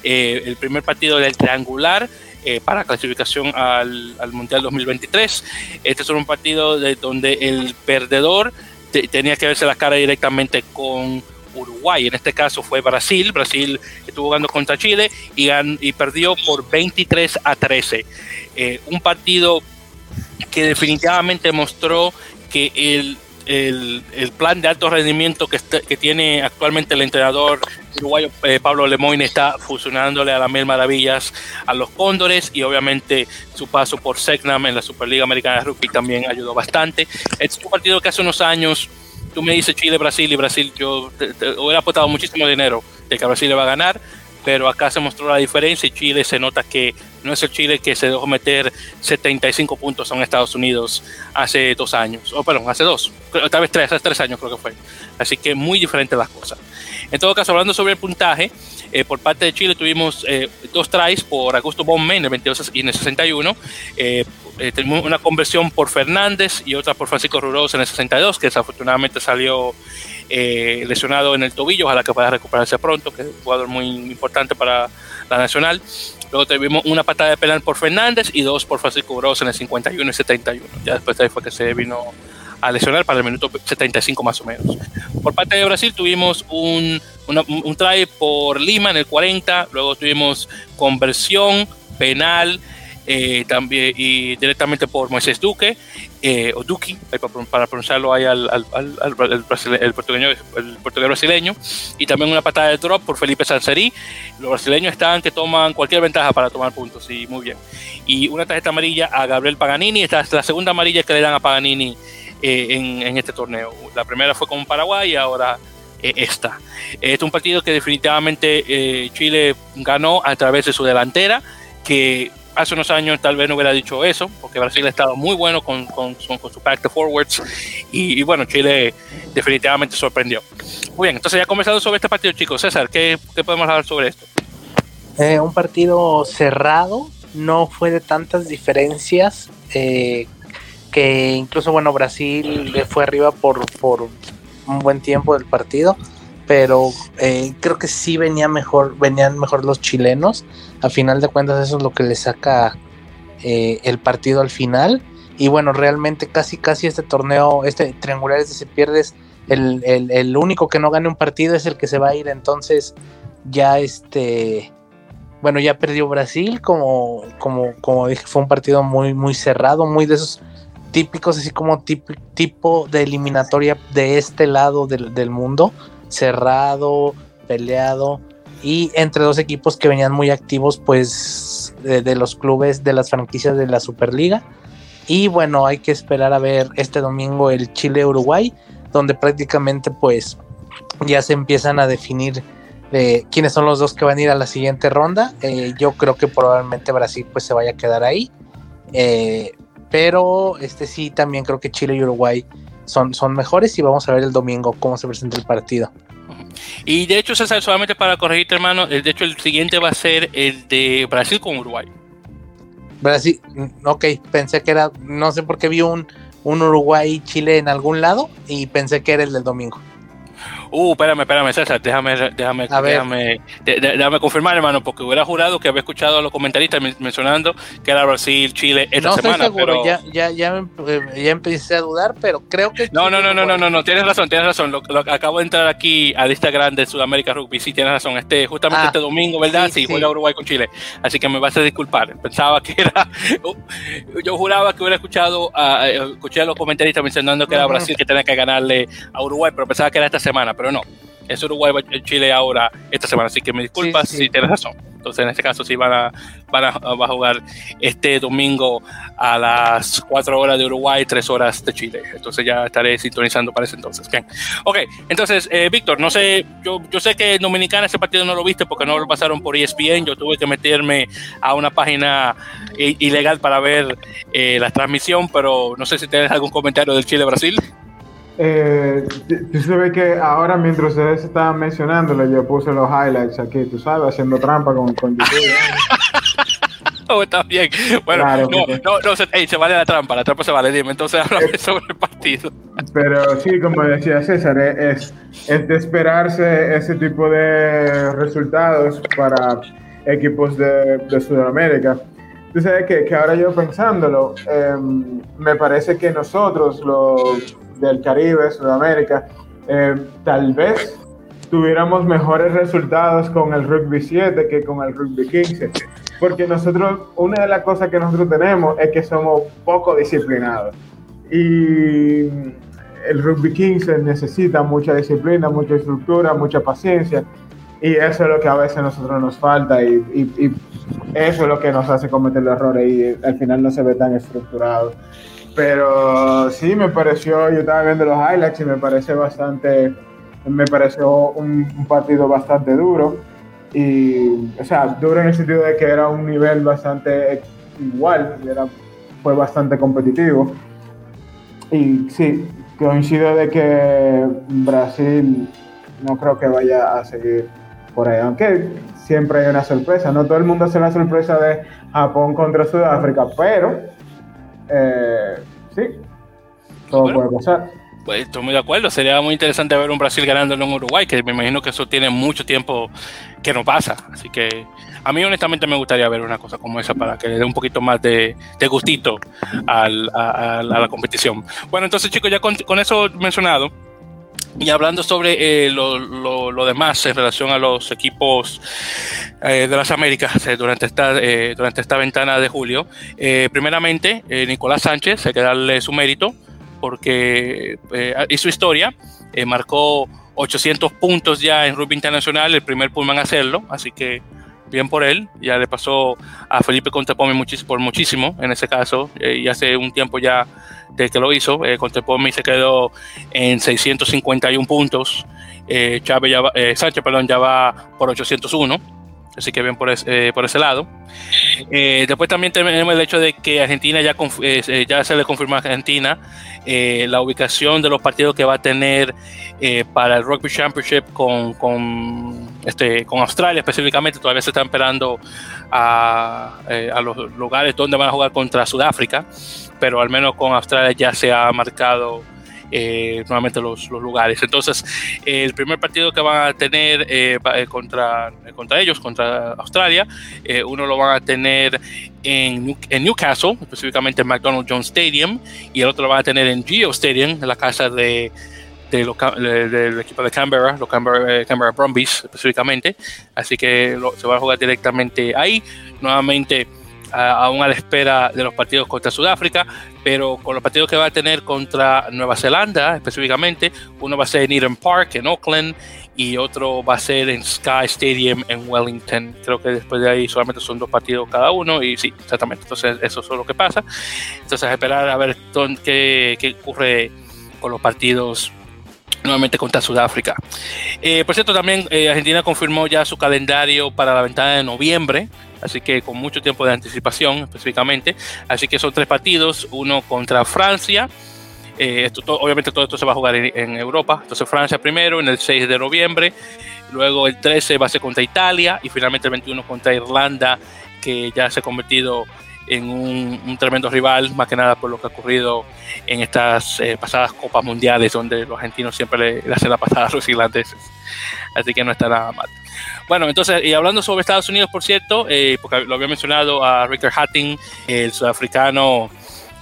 eh, el primer partido del triangular. Eh, para clasificación al, Mundial 2023. Este es un partido de donde el perdedor tenía que verse la cara directamente con Uruguay. En este caso fue Brasil. Brasil estuvo jugando contra Chile y, y perdió por 23 a 13. Eh, un partido que definitivamente mostró que el, el, plan de alto rendimiento que, que, tiene actualmente el entrenador uruguayo eh, Pablo Lemoyne está fusionándole a las mil maravillas a los Cóndores y obviamente su paso por Segnam en la Superliga Americana de Rugby también ayudó bastante. Es un partido que hace unos años tú me dices Chile-Brasil y Brasil, yo hubiera apostado muchísimo dinero de que Brasil le va a ganar, pero acá se mostró la diferencia y Chile se nota que no es el Chile que se dejó meter 75 puntos en Estados Unidos hace dos años, o perdón, hace dos, tal vez tres, hace tres años creo que fue. Así que muy diferente las cosas. En todo caso, hablando sobre el puntaje, eh, por parte de Chile tuvimos eh, dos tries por Augusto Bombe en el 22 y en el 61. Eh, eh, tenemos una conversión por Fernández y otra por Francisco Ruroz en el 62, que desafortunadamente salió eh, lesionado en el tobillo, ojalá que pueda recuperarse pronto, que es un jugador muy importante para la Nacional. Luego tuvimos una patada de penal por Fernández y dos por Francisco Ruroz en el 51 y 71. Ya después de ahí fue que se vino a lesionar para el minuto 75 más o menos. Por parte de Brasil tuvimos un, un try por Lima en el 40, luego tuvimos conversión, penal, eh, también y directamente por Moisés Duque eh, o Duque para, pronunciarlo ahí al, al, al, el, portugueño, el portugués brasileño y también una patada de drop por Felipe Sanserí los brasileños están que toman cualquier ventaja para tomar puntos y muy bien y una tarjeta amarilla a Gabriel Paganini esta es la segunda amarilla que le dan a Paganini eh, en, en, este torneo la primera fue con Paraguay y ahora esta este es un partido que definitivamente Chile ganó a través de su delantera que hace unos años tal vez no hubiera dicho eso, porque Brasil ha estado muy bueno con, con, con, su pack de forwards y, bueno, Chile definitivamente sorprendió. Muy bien, entonces ya conversado sobre este partido, chicos. César, ¿qué, qué podemos hablar sobre esto? Eh, un partido cerrado, no fue de tantas diferencias, eh, que incluso, bueno, Brasil fue arriba por, por un buen tiempo del partido pero eh, creo que sí venía mejor, venían mejor los chilenos. A final de cuentas, eso es lo que le saca eh, el partido al final. Y bueno, realmente casi casi este torneo, este triangular este se pierde, el, el, único que no gane un partido es el que se va a ir. Entonces, ya este, bueno, ya perdió Brasil, como, como, como dije, fue un partido muy, muy cerrado, muy de esos típicos, así como tipo, de eliminatoria de este lado del, del mundo cerrado, peleado y entre dos equipos que venían muy activos pues de, los clubes de las franquicias de la Superliga. Y bueno, hay que esperar a ver este domingo el Chile-Uruguay, donde prácticamente pues ya se empiezan a definir eh, quiénes son los dos que van a ir a la siguiente ronda. Eh, yo creo que probablemente Brasil pues se vaya a quedar ahí. Eh, pero este sí, también creo que Chile y Uruguay son, son mejores y vamos a ver el domingo cómo se presenta el partido. Y de hecho, César, solamente para corregirte, hermano, de hecho el siguiente va a ser el de Brasil con Uruguay. Brasil, mm, ok, pensé que era, no sé por qué vi un, un Uruguay-Chile en algún lado y pensé que era el del domingo. Uh, espérame, espérame, César, déjame, déjame, déjame, déjame, confirmar, hermano, porque hubiera jurado que había escuchado a los comentaristas mencionando que era Brasil, Chile esta no semana. Estoy seguro, ya, ya, ya, eh, ya, empecé a dudar, pero creo que. No, no, no, no, no, no, no, tienes razón, tienes razón. Lo, acabo de entrar aquí al Instagram de Sudamérica Rugby, sí, tienes razón. Este, justamente ah, este domingo, ¿verdad? Sí, sí, juega Uruguay con Chile. Así que me vas a disculpar. Pensaba que era. Yo juraba que hubiera escuchado, a, escuché a los comentaristas mencionando que era Brasil que tenía que ganarle a Uruguay, pero pensaba que era esta semana pero no. Es Uruguay Chile ahora esta semana, así que me disculpas si tienes razón. Entonces, en este caso, sí van a, van a, jugar este domingo a las 4 horas de Uruguay, 3 horas de Chile. Entonces, ya estaré sintonizando para ese entonces. Bien. Ok, entonces, eh, Víctor, no sé, yo, yo sé que en Dominicana ese partido no lo viste porque no lo pasaron por ESPN. Yo tuve que meterme a una página ilegal para ver eh, la transmisión, pero no sé si tienes algún comentario del Chile-Brasil. Eh, tú sabes que ahora mientras ustedes estaban mencionándolo, yo puse los highlights aquí, tú sabes, haciendo trampa con, con YouTube. oh, está bien. Bueno, no, no, no se, vale la trampa, la trampa se vale, dime, entonces háblame eh, sobre el partido. Pero sí, como decía César, eh, es, es de esperarse ese tipo de resultados para equipos de, de Sudamérica. Tú sabes que, que ahora yo pensándolo, em, me parece que nosotros, los del Caribe, Sudamérica, eh, tal vez tuviéramos mejores resultados con el rugby 7 que con el rugby 15. Porque nosotros, una de las cosas que nosotros tenemos es que somos poco disciplinados. Y el rugby 15 necesita mucha disciplina, mucha estructura, mucha paciencia. Y eso es lo que a veces a nosotros nos falta y, y eso es lo que nos hace cometer los errores y al final no se ve tan estructurado. Pero sí, me pareció, yo estaba viendo los highlights y me parece bastante, me pareció un, partido bastante duro. Y, o sea, duro en el sentido de que era un nivel bastante igual, era, fue bastante competitivo. Y sí, coincido de que Brasil no creo que vaya a seguir por ahí, aunque siempre hay una sorpresa. No todo el mundo hace la sorpresa de Japón contra Sudáfrica, pero eh, sí, todo puede pasar. Pues estoy muy de acuerdo, sería muy interesante ver un Brasil ganando en un Uruguay, que me imagino que eso tiene mucho tiempo que no pasa. Así que a mí honestamente me gustaría ver una cosa como esa para que le dé un poquito más de, gustito a, la competición. Bueno, entonces chicos, ya con, con eso mencionado, y hablando sobre eh, lo, demás en relación a los equipos eh, de las Américas eh, durante, esta, durante esta ventana de julio, primeramente Nicolás Sánchez, hay que darle su mérito porque hizo historia, marcó 800 puntos ya en rugby internacional, el primer Pullman a hacerlo, así que bien por él, ya le pasó a Felipe muchísimo, por muchísimo en ese caso, y hace un tiempo ya de que lo hizo. Eh, Contepomi se quedó en 651 puntos. Eh, Chávez ya eh, Sánchez perdón, ya va por 801. Así que bien por, eh, por ese lado. después también tenemos el hecho de que Argentina ya, ya se le confirmó a Argentina la ubicación de los partidos que va a tener para el Rugby Championship con, con, este, con Australia específicamente. Todavía se está esperando a, a los lugares donde van a jugar contra Sudáfrica pero al menos con Australia ya se ha marcado eh, nuevamente los, lugares. Entonces, el primer partido que van a tener eh, eh, contra, contra ellos, contra Australia, uno lo van a tener en, Newcastle, específicamente en McDonald's Jones Stadium, y el otro lo van a tener en Geo Stadium, en la casa de, del equipo de Canberra, los Canberra, Canberra Brumbies específicamente. Así que se va a jugar directamente ahí. Nuevamente aún a la espera de los partidos contra Sudáfrica, pero con los partidos que va a tener contra Nueva Zelanda específicamente, uno va a ser en Eden Park, en Auckland, y otro va a ser en Sky Stadium en Wellington. Creo que después de ahí solamente son dos partidos cada uno, y sí, exactamente. Entonces, eso es lo que pasa. Entonces, esperar a ver qué, qué ocurre con los partidos nuevamente contra Sudáfrica. Eh, por cierto, también eh, Argentina confirmó ya su calendario para la ventana de noviembre, así que con mucho tiempo de anticipación específicamente. Así que son tres partidos, uno contra Francia, Eh, esto, obviamente todo esto se va a jugar en, Europa. Entonces Francia primero en el 6 de noviembre, luego el 13 va a ser contra Italia y finalmente el 21 contra Irlanda, que ya se ha convertido en un, tremendo rival, más que nada por lo que ha ocurrido en estas eh, pasadas Copas Mundiales, donde los argentinos siempre le, hacen la pasada a los irlandeses. Así que no está nada mal. Bueno, entonces, y hablando sobre Estados Unidos, por cierto, eh, porque lo había mencionado a Ricker Hatting, el sudafricano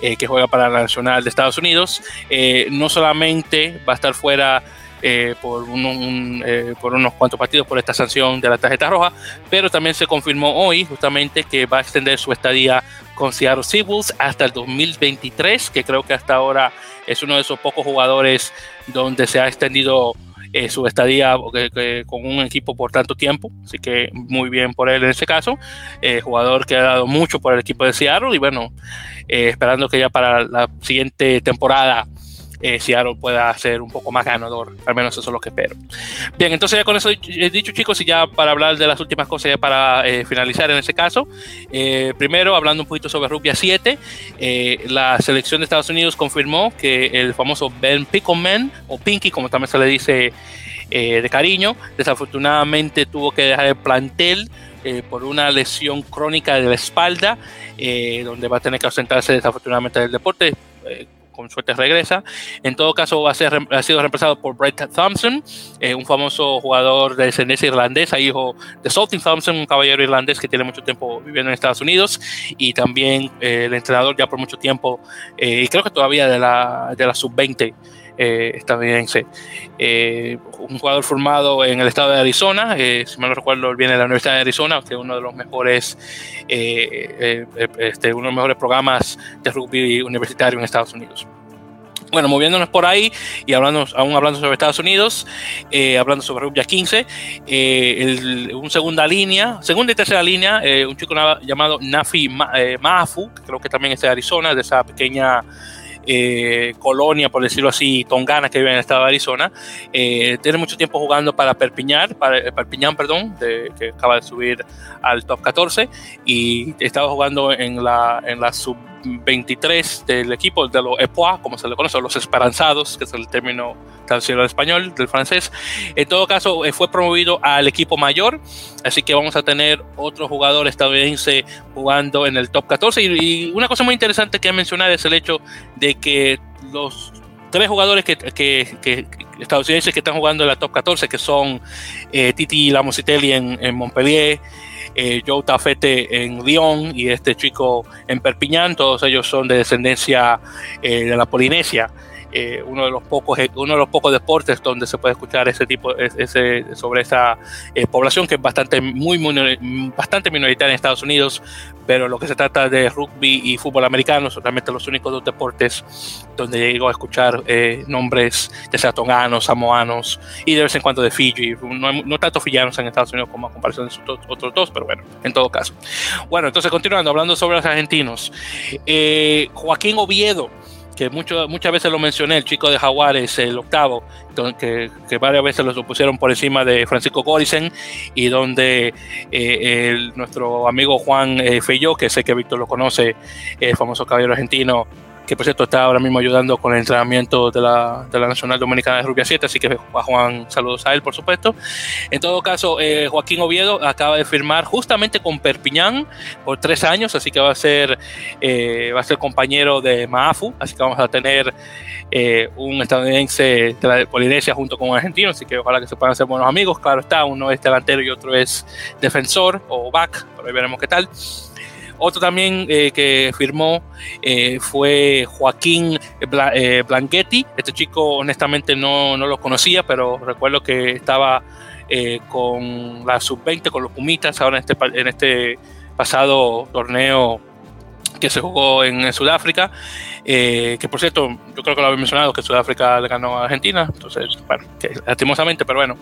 eh, que juega para la Nacional de Estados Unidos, no solamente va a estar fuera eh, por, eh, por unos cuantos partidos por esta sanción de la tarjeta roja, pero también se confirmó hoy justamente que va a extender su estadía con Seattle Seahawks hasta el 2023, que creo que hasta ahora es uno de esos pocos jugadores donde se ha extendido eh, su estadía con un equipo por tanto tiempo, así que muy bien por él en ese caso, jugador que ha dado mucho por el equipo de Seattle y bueno, esperando que ya para la siguiente temporada eh, Seattle pueda ser un poco más ganador. Al menos eso es lo que espero. Bien, entonces ya con eso he dicho chicos y ya para hablar de las últimas cosas, ya para eh, finalizar en ese caso. Eh, primero, hablando un poquito sobre Rugby 7, eh, la selección de Estados Unidos confirmó que el famoso Ben Pickleman, o Pinky como también se le dice de cariño, desafortunadamente tuvo que dejar el plantel. por una lesión crónica de la espalda, donde va a tener que ausentarse desafortunadamente del deporte con suerte regresa. En todo caso, va a ser, ha sido reemplazado por Brett Thompson, eh, un famoso jugador de descendencia irlandesa, hijo de Salting Thompson, un caballero irlandés que tiene mucho tiempo viviendo en Estados Unidos, y también eh, el entrenador ya por mucho tiempo, eh, y creo que todavía de la, de la sub-20 eh, estadounidense. Eh, un jugador formado en el estado de Arizona, eh, si mal no recuerdo, viene de la Universidad de Arizona, que es uno de los mejores, este, uno de los mejores programas de rugby universitario en Estados Unidos. Bueno, moviéndonos por ahí y hablando, aún hablando sobre Estados Unidos, hablando sobre Rugby 15, un segunda línea, segunda y tercera línea, un chico llamado Nafi Mafu, que creo que también es de Arizona, de esa pequeña eh, colonia, por decirlo así, tongana que vive en el estado de Arizona. Eh, tiene mucho tiempo jugando para Perpiñán, para, eh, Perpiñán perdón, que acaba de subir al top 14 y estaba jugando en la, en la sub 23 del equipo de los EPOA, como se le conoce, los esperanzados, que es el término traducido al español, del francés. En todo caso, fue promovido al equipo mayor, así que vamos a tener otro jugador estadounidense jugando en el top 14. Y, una cosa muy interesante que mencionar es el hecho de que los tres jugadores que, que, que, estadounidenses que están jugando en la top 14, que son eh, Titi Lamositelli en, en Montpellier, eh, Joe Tafete en Lyon y este chico en Perpiñán, todos ellos son de descendencia eh, de la Polinesia. Eh, uno de los pocos uno de los pocos deportes donde se puede escuchar ese tipo ese, sobre esa población que es bastante muy, bastante minoritaria en Estados Unidos pero lo que se trata de rugby y fútbol americano son realmente los únicos dos deportes donde llego a escuchar eh, nombres ya sea tonganos, samoanos y de vez en cuando de Fiji. No, no tanto fijianos en Estados Unidos como a comparación de sus otros dos, pero bueno, en todo caso. Bueno, entonces continuando, hablando sobre los argentinos. Eh, Joaquín Oviedo que muchas veces lo mencioné, el chico de Jaguares, el octavo, que, que varias veces lo pusieron por encima de Francisco Gorisen y donde eh, nuestro amigo Juan eh, que sé que Víctor lo conoce, el famoso caballero argentino, que por cierto está ahora mismo ayudando con el entrenamiento de la, de la Nacional Dominicana de Rubia 7, así que a Juan, saludos a él, por supuesto. En todo caso, eh, Joaquín Oviedo acaba de firmar justamente con Perpiñán por tres años, así que va a ser, eh, va a ser compañero de Maafu, así que vamos a tener eh, un estadounidense de la Polinesia junto con un argentino, así que ojalá que se puedan hacer buenos amigos. Claro está, uno es delantero y otro es defensor o back, pero ahí veremos qué tal. Otro también eh, que firmó eh, fue Joaquín eh, Blanchetti. Este chico honestamente no, no, lo conocía, pero recuerdo que estaba con la sub-20, con los Pumitas, ahora en este, en este pasado torneo que se jugó en Sudáfrica. Eh, que por cierto, yo creo que lo había mencionado, que Sudáfrica le ganó a Argentina, entonces, bueno, lastimosamente, pero bueno.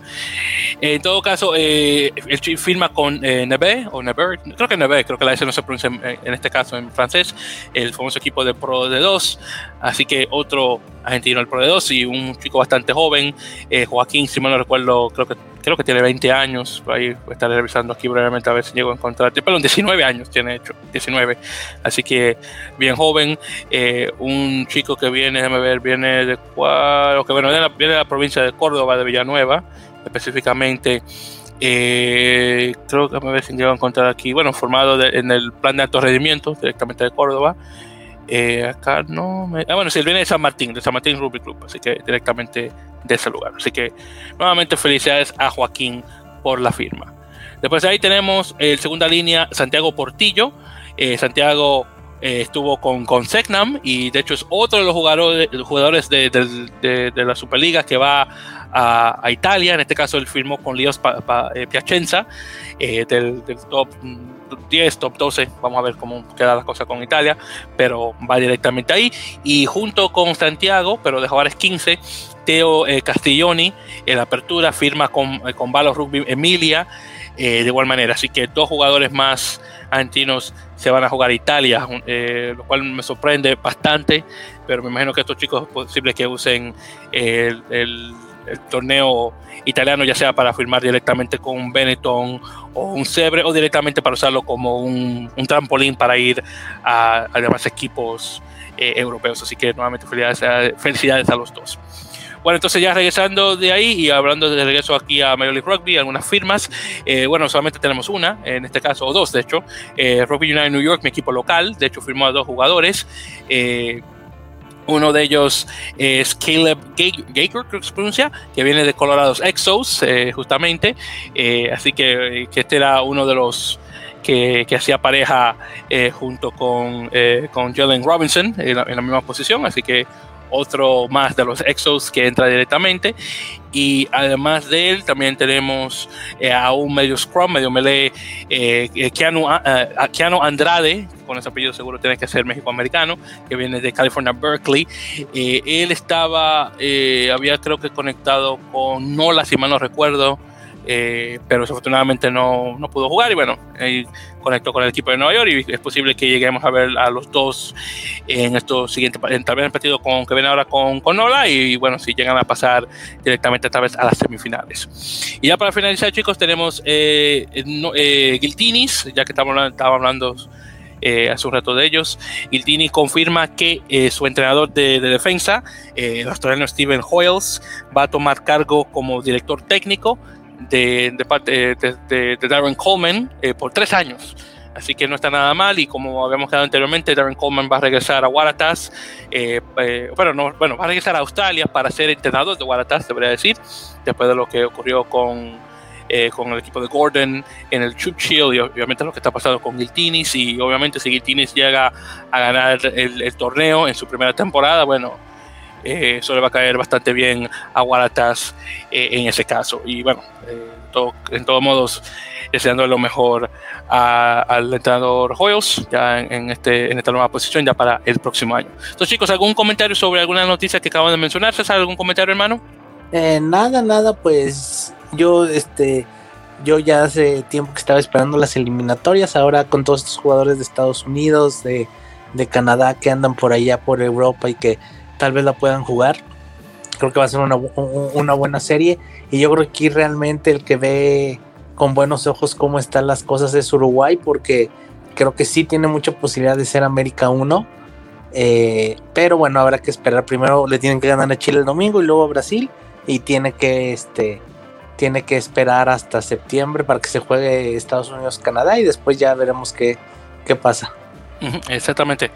En todo caso, eh, el firma con eh, Neve, o Neve, creo que Neve, creo que la S no se pronuncia en, este caso en francés, el famoso equipo de Pro de 2, así que otro argentino el Pro de 2 y un chico bastante joven, eh, Joaquín, si mal no recuerdo, creo que creo que tiene 20 años, ahí estaré revisando aquí brevemente a ver si llego a encontrar, perdón, 19 años tiene hecho, 19, así que bien joven, eh, eh, un chico que viene, déjame ver, viene de cuál, que bueno, viene de, la, provincia de Córdoba, de Villanueva, específicamente. Eh, creo que me ver si llego a encontrar aquí, bueno, formado en el plan de alto rendimiento directamente de Córdoba. Eh, acá no me. Ah, bueno, sí, viene de San Martín, de San Martín Rugby Club, así que directamente de ese lugar. Así que nuevamente felicidades a Joaquín por la firma. Después de ahí tenemos el segunda línea, Santiago Portillo. Eh, Santiago eh, estuvo con, con Segnam y de hecho es otro de los jugadores, jugadores de, de, la Superliga que va a, Italia. En este caso él firmó con Lios Piacenza del, del top 10, top 12, vamos a ver cómo queda la cosa con Italia, pero va directamente ahí. Y junto con Santiago, pero de jugadores 15, Teo eh, Castiglioni en la apertura firma con, eh, con Rugby Emilia eh, de igual manera. Así que dos jugadores más argentinos se van a jugar a Italia, eh, lo cual me sorprende bastante, pero me imagino que estos chicos es posible que usen el, el torneo italiano, ya sea para firmar directamente con un Benetton o un Sebre, o directamente para usarlo como un, un trampolín para ir a, a demás equipos eh, europeos. Así que nuevamente felicidades a, felicidades a los dos. Bueno, entonces ya regresando de ahí y hablando de regreso aquí a Major League Rugby, algunas firmas. Eh, bueno, solamente tenemos una, en este caso, o dos de hecho. Eh, Rugby United New York, mi equipo local, de hecho firmó a dos jugadores. Eh, uno de ellos es Caleb Gaker, creo que se pronuncia, que viene de Colorado's Exos, eh, justamente. Así que, este era uno de los que, hacía pareja junto con, con Jalen Robinson en la, misma posición. Así que otro más de los Exos que entra directamente. Y además de él, también tenemos eh, a un medio Scrum, medio melee, eh, Keanu, uh, Andrade, con ese apellido seguro tiene que ser mexicoamericano, que viene de California, Berkeley. Eh, él estaba, eh, había creo que conectado con Nola, si mal no recuerdo, eh, pero desafortunadamente no, no, pudo jugar y bueno, ahí conectó con el equipo de Nueva York y es posible que lleguemos a ver a los dos en estos siguientes, tal vez el partido con, que viene ahora con, con Nola y bueno, si llegan a pasar directamente tal vez a las semifinales. Y ya para finalizar chicos tenemos eh, no, eh, ya que estamos, estaba hablando eh, hace un rato de ellos. Giltini confirma que eh, su entrenador de, de defensa, eh, el australiano Steven Hoyles, va a tomar cargo como director técnico de, de de, de, Darren Coleman eh, por tres años. Así que no está nada mal y como habíamos quedado anteriormente, Darren Coleman va a regresar a Waratahs, eh, eh, bueno, no, bueno, va a regresar a Australia para ser entrenador de Waratahs, debería decir, después de lo que ocurrió con, eh, con el equipo de Gordon en el Chubb Shield y obviamente lo que está pasando con Giltinis y obviamente si Giltinis llega a ganar el, el torneo en su primera temporada, bueno, eh, eso le va a caer bastante bien a Waratahs eh, en ese caso. Y bueno, eh, todo, en todos modos, deseando lo mejor al entrenador Hoyles ya en, en, este, en esta nueva posición ya para el próximo año. Entonces, chicos, ¿algún comentario sobre alguna noticia que acaban de mencionar? ¿César, algún comentario, hermano? Eh, nada, nada, pues yo, este, yo ya hace tiempo que estaba esperando las eliminatorias, ahora con todos estos jugadores de Estados Unidos, de, de Canadá que andan por allá por Europa y que tal vez la puedan jugar. Creo que va a ser una, una, buena serie. Y yo creo que aquí realmente el que ve con buenos ojos cómo están las cosas es Uruguay, porque creo que sí tiene mucha posibilidad de ser América 1. Eh, pero bueno, habrá que esperar. Primero le tienen que ganar a Chile el domingo y luego a Brasil. Y tiene que, este, tiene que esperar hasta septiembre para que se juegue Estados Unidos-Canadá y después ya veremos qué, qué pasa. Exactamente.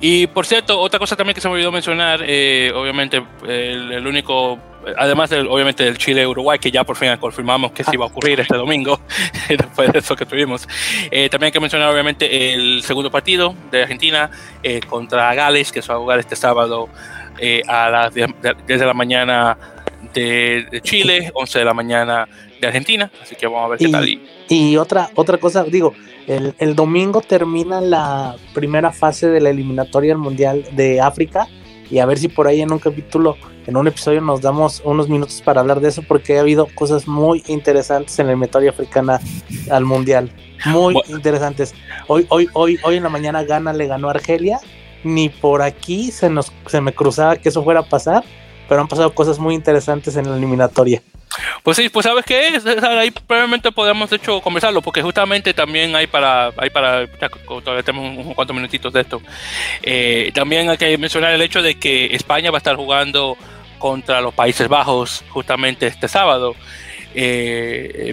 Y por cierto, otra cosa también que se me olvidó mencionar, eh, obviamente el, el, único, además del, obviamente del Chile-Uruguay, que ya por fin confirmamos que sí va a ocurrir este domingo, después de eso que tuvimos. Eh, también hay que mencionar obviamente el segundo partido de Argentina eh, contra Gales, que se va a jugar este sábado a las 10 de la mañana de, de, Chile, 11 de la mañana de Argentina, así que vamos a ver qué y, tal. Y otra, otra cosa, digo, el, el, domingo termina la primera fase de la eliminatoria del Mundial de África y a ver si por ahí en un capítulo, en un episodio nos damos unos minutos para hablar de eso porque ha habido cosas muy interesantes en la eliminatoria africana al Mundial. Muy bueno. interesantes. Hoy, hoy, hoy, hoy en la mañana Gana le ganó a Argelia. Ni por aquí se, nos, se me cruzaba que eso fuera a pasar, pero han pasado cosas muy interesantes en la eliminatoria. Pues sí, pues sabes qué es, ahí probablemente podemos de hecho conversarlo, porque justamente también hay para, hay para, todavía tenemos unos cuantos minutitos de esto. Eh, también hay que mencionar el hecho de que España va a estar jugando contra los Países Bajos justamente este sábado. Eh,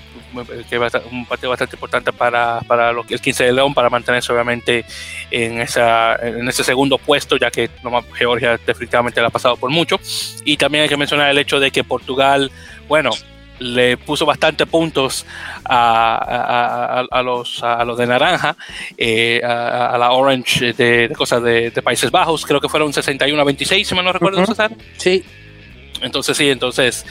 que va a ser un partido bastante importante para, para el 15 de León para mantenerse obviamente en, esa, en ese segundo puesto, ya que Georgia definitivamente la ha pasado por mucho. Y también hay que mencionar el hecho de que Portugal, bueno, le puso bastante puntos a, a, los, a los de naranja, eh, a, la orange de, cosas de, Países Bajos, creo que fueron 61 a 26, si mal no recuerdo, César. Sí, entonces sí, entonces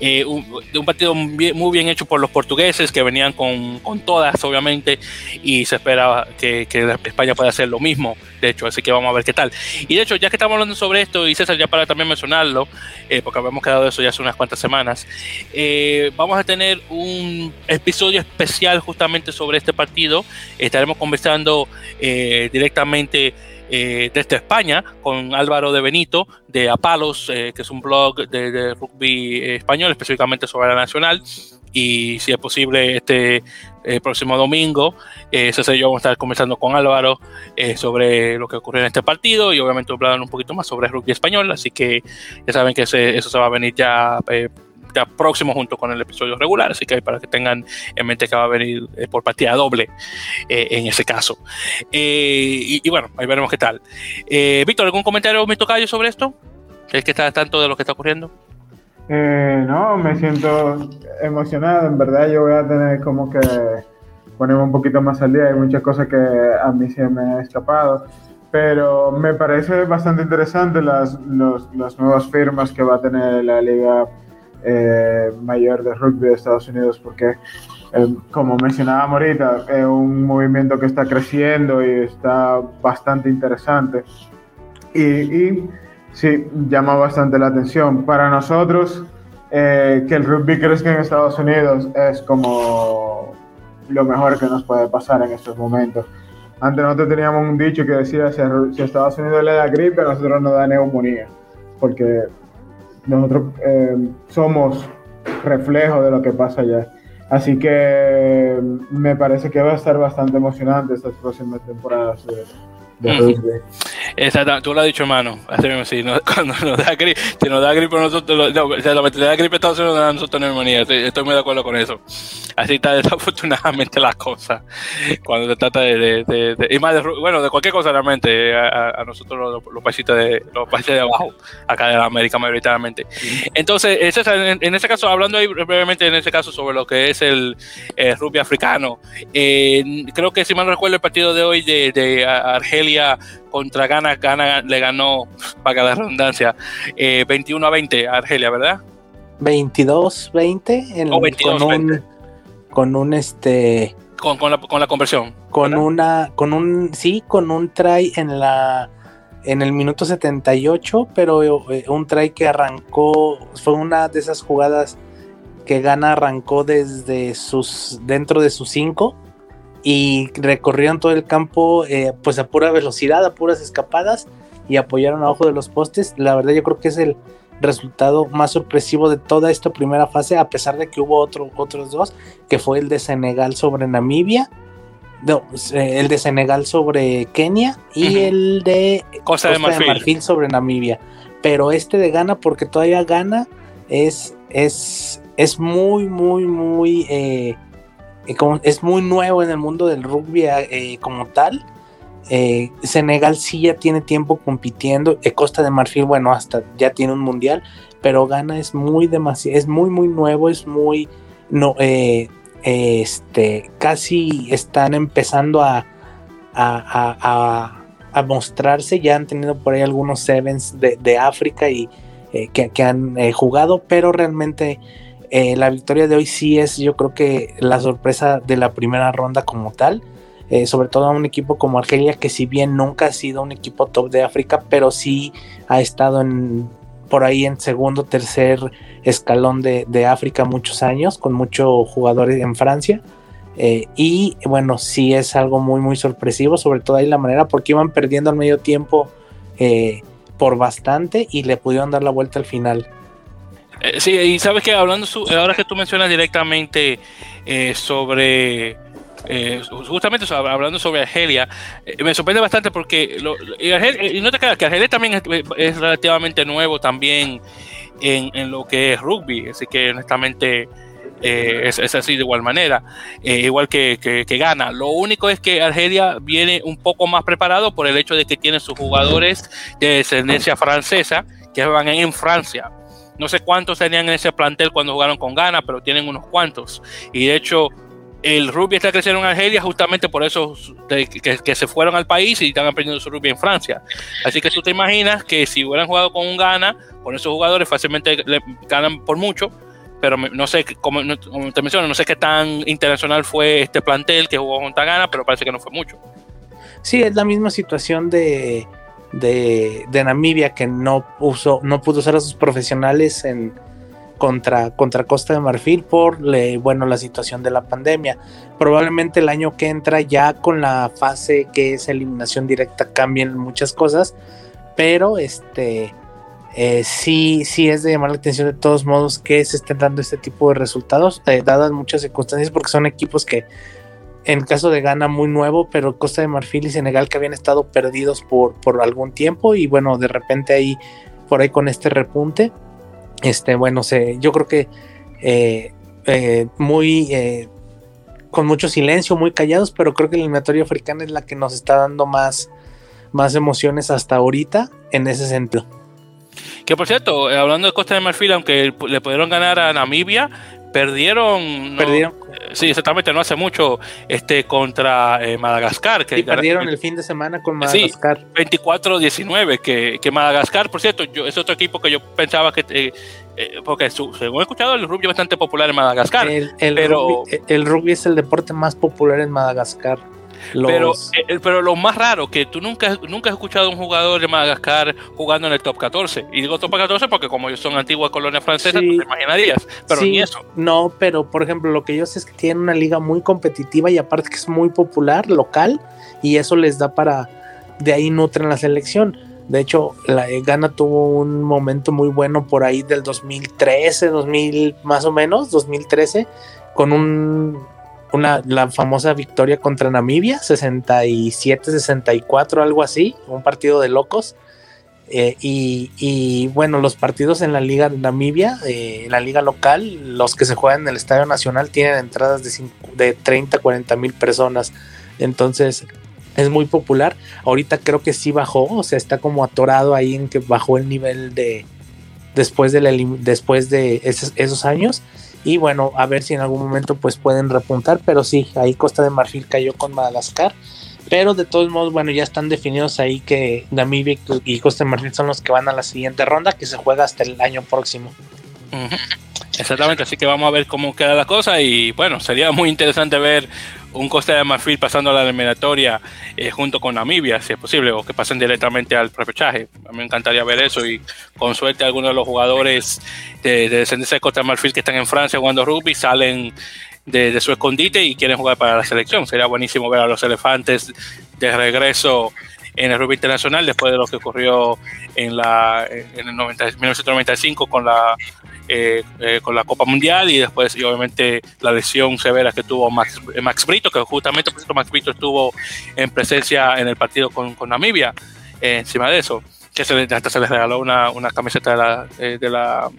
eh, un, partido muy bien hecho por los portugueses que venían con, con todas, obviamente, y se esperaba que, que, España pueda hacer lo mismo, de hecho, así que vamos a ver qué tal. Y de hecho, ya que estamos hablando sobre esto, y César, ya para también mencionarlo, eh, porque habíamos quedado de eso ya hace unas cuantas semanas, eh, vamos a tener un episodio especial justamente sobre este partido, estaremos conversando directamente eh, desde España con Álvaro de Benito de Apalos, eh, que es un blog de, rugby español, específicamente sobre la nacional. Y si es posible, este eh, próximo domingo, César y yo vamos a estar conversando con Álvaro sobre lo que ocurrió en este partido y obviamente hablar un poquito más sobre rugby español. Así que ya saben que eso se va a venir ya próximo junto con el episodio regular, así que para que tengan en mente que va a venir eh, por partida doble eh, en ese caso. Eh, y, bueno, ahí veremos qué tal. Víctor, ¿algún comentario, mi tocayo, sobre esto? ¿Es que está tanto de lo que está ocurriendo? no, me siento emocionado, en verdad yo voy a tener como que ponerme un poquito más al día, hay muchas cosas que a mí se me han escapado pero me parece bastante interesante las, las nuevas firmas que va a tener la liga eh, mayor de rugby de Estados Unidos, porque eh, como mencionaba ahorita, es un movimiento que está creciendo y está bastante interesante. Y, y sí, llama bastante la atención. Para nosotros, eh, que el rugby crezca en Estados Unidos es como lo mejor que nos puede pasar en estos momentos. Antes nosotros teníamos un dicho que decía, si a, Estados Unidos le da gripe, a nosotros nos da neumonía, porque nosotros eh, somos reflejo de lo que pasa allá. Así que me parece que va a estar bastante emocionante estas próximas temporadas Exacto, tú lo has dicho, hermano. Así mismo, sí, cuando nos da gripe, si nos da gripe nosotros, no, o sea, la da gripe a Estados Unidos, nos da nosotros neumonía. Estoy, estoy, muy de acuerdo con eso. Así está desafortunadamente la cosa. Cuando se trata de, de, de, y más de, bueno, de cualquier cosa realmente, a, a nosotros los, los, países de, los países de abajo, acá de la América mayoritariamente. Entonces, en, en ese caso, hablando ahí brevemente en ese caso sobre lo que es el, el rugby africano, eh, creo que si mal no recuerdo el partido de hoy de, de Argelia, contra Ghana, Ghana le ganó, para la redundancia, 21 eh, a 20 a Argelia, ¿verdad? 22-20 con un con un este con, con, la, con la conversión con una con un sí con un try en la en el minuto 78 pero eh, un try que arrancó fue una de esas jugadas que Gana arrancó desde sus dentro de sus 5 y recorrieron todo el campo eh, pues a pura velocidad, a puras escapadas y apoyaron abajo de los postes. La verdad yo creo que es el resultado más sorpresivo de toda esta primera fase, a pesar de que hubo otro, otros dos, que fue el de Senegal sobre Namibia, no, eh, el de Senegal sobre Kenia y el de Costa, de, Marfil. sobre Namibia. Pero este de Ghana, porque todavía Ghana es, es, es muy, muy, muy... Eh, es muy nuevo en el mundo del rugby eh, como tal. Eh, Senegal sí ya tiene tiempo compitiendo. Eh, Costa de Marfil, bueno, hasta ya tiene un mundial, pero Ghana es muy demasiado, es muy muy nuevo, es muy no, este, casi están empezando a, a, mostrarse. Ya han tenido por ahí algunos sevens de, África y que, que, han jugado, pero realmente eh, la victoria de hoy sí es, yo creo que la sorpresa de la primera ronda como tal. Eh, sobre todo a un equipo como Argelia, que si bien nunca ha sido un equipo top de África, pero sí ha estado por ahí en segundo, tercer escalón de, África muchos años, con muchos jugadores en Francia. Eh, y bueno, sí es algo muy, muy sorpresivo, sobre todo ahí la manera, porque iban perdiendo al medio tiempo por bastante y le pudieron dar la vuelta al final. Eh, sí, y sabes que hablando, ahora que tú mencionas directamente eh, sobre, eh, justamente hablando sobre Argelia, me sorprende bastante porque, y, no te creas que Argelia también es, relativamente nuevo también en, en, lo que es rugby, así que honestamente es, así de igual manera, igual que, que, que. Lo único es que Argelia viene un poco más preparado por el hecho de que tiene sus jugadores de descendencia francesa que van en Francia. No sé cuántos tenían en ese plantel cuando jugaron con Ghana, pero tienen unos cuantos. Y de hecho, el rugby está creciendo en Argelia justamente por eso que, se fueron al país y están aprendiendo su rugby en Francia. Así que tú te imaginas que si hubieran jugado con un Ghana, con esos jugadores fácilmente le ganan por mucho, pero no sé, como, te menciono, no sé qué tan internacional fue este plantel que jugó contra Ghana, pero parece que no fue mucho. Sí, es la misma situación de, de, Namibia que no, puso, no pudo usar a sus profesionales en, contra, contra Costa de Marfil por bueno, la situación de la pandemia. Probablemente el año que entra ya con la fase que es eliminación directa cambien muchas cosas, pero este eh, sí, sí es de llamar la atención de todos modos que se estén dando este tipo de resultados, eh, dadas muchas circunstancias, porque son equipos que en caso de Ghana muy nuevo, pero Costa de Marfil y Senegal que habían estado perdidos por, por algún tiempo y bueno, de repente ahí, por ahí con este repunte, este, bueno, sé, yo creo que eh, eh, muy, eh, con mucho silencio, muy callados, pero creo que la eliminatoria africana es la que nos está dando más, más emociones hasta ahorita en ese sentido. Que por cierto, hablando de Costa de Marfil, aunque le pudieron ganar a Namibia, perdieron. Perdieron Sí, exactamente, no hace mucho este contra eh, Madagascar. Que perdieron el fin de semana con Madagascar. Sí, 24-19, que, que, Madagascar, por cierto, yo, es otro equipo que yo pensaba que... Eh, eh, porque según he escuchado, el rugby es bastante popular en Madagascar. El, pero, el rugby es el deporte más popular en Madagascar. Pero, eh, pero lo más raro, que tú nunca, nunca has escuchado a un jugador de Madagascar jugando en el top 14. Y digo top 14 porque como ellos son antiguas colonias francesas, te imaginarías. Pero ni eso. No, pero por ejemplo, lo que yo sé es que tienen una liga muy competitiva y aparte que es muy popular, local, y eso les da para. De ahí nutren la selección. De hecho, la Ghana tuvo un momento muy bueno por ahí del 2013, 2000 más o menos, 2013, con un una, la famosa victoria contra Namibia, 67-64, algo así, un partido de locos. Eh, y, bueno, los partidos en la liga de Namibia, eh, en la liga local, los que se juegan en el Estadio Nacional tienen entradas de, de 30, 40 mil personas. Entonces es muy popular. Ahorita creo que sí bajó, o sea, está como atorado ahí en que bajó el nivel de después de, la, después de esos, esos años y bueno, a ver si en algún momento pues pueden repuntar, pero sí, ahí Costa de Marfil cayó con Madagascar. Pero de todos modos, bueno, ya están definidos ahí que Namibia y Costa de Marfil son los que van a la siguiente ronda, que se juega hasta el año próximo. Exactamente, así que vamos a ver cómo queda la cosa y bueno, sería muy interesante ver un Costa de Marfil pasando a la eliminatoria eh, junto con Namibia, si es posible, o que pasen directamente al repechaje. A mí me encantaría ver eso y con suerte algunos de los jugadores de, de descendencia de Costa de Marfil que están en Francia jugando rugby salen de, su escondite y quieren jugar para la selección. Sería buenísimo ver a los elefantes de regreso en el rugby internacional después de lo que ocurrió en la en el 1995 con la eh, eh, con la Copa Mundial y después y obviamente la lesión severa que tuvo Max, Max Brito, que justamente por Max Brito estuvo en presencia en el partido con, con Namibia, eh, encima de eso, que se, hasta se les regaló una, una camiseta de la, de la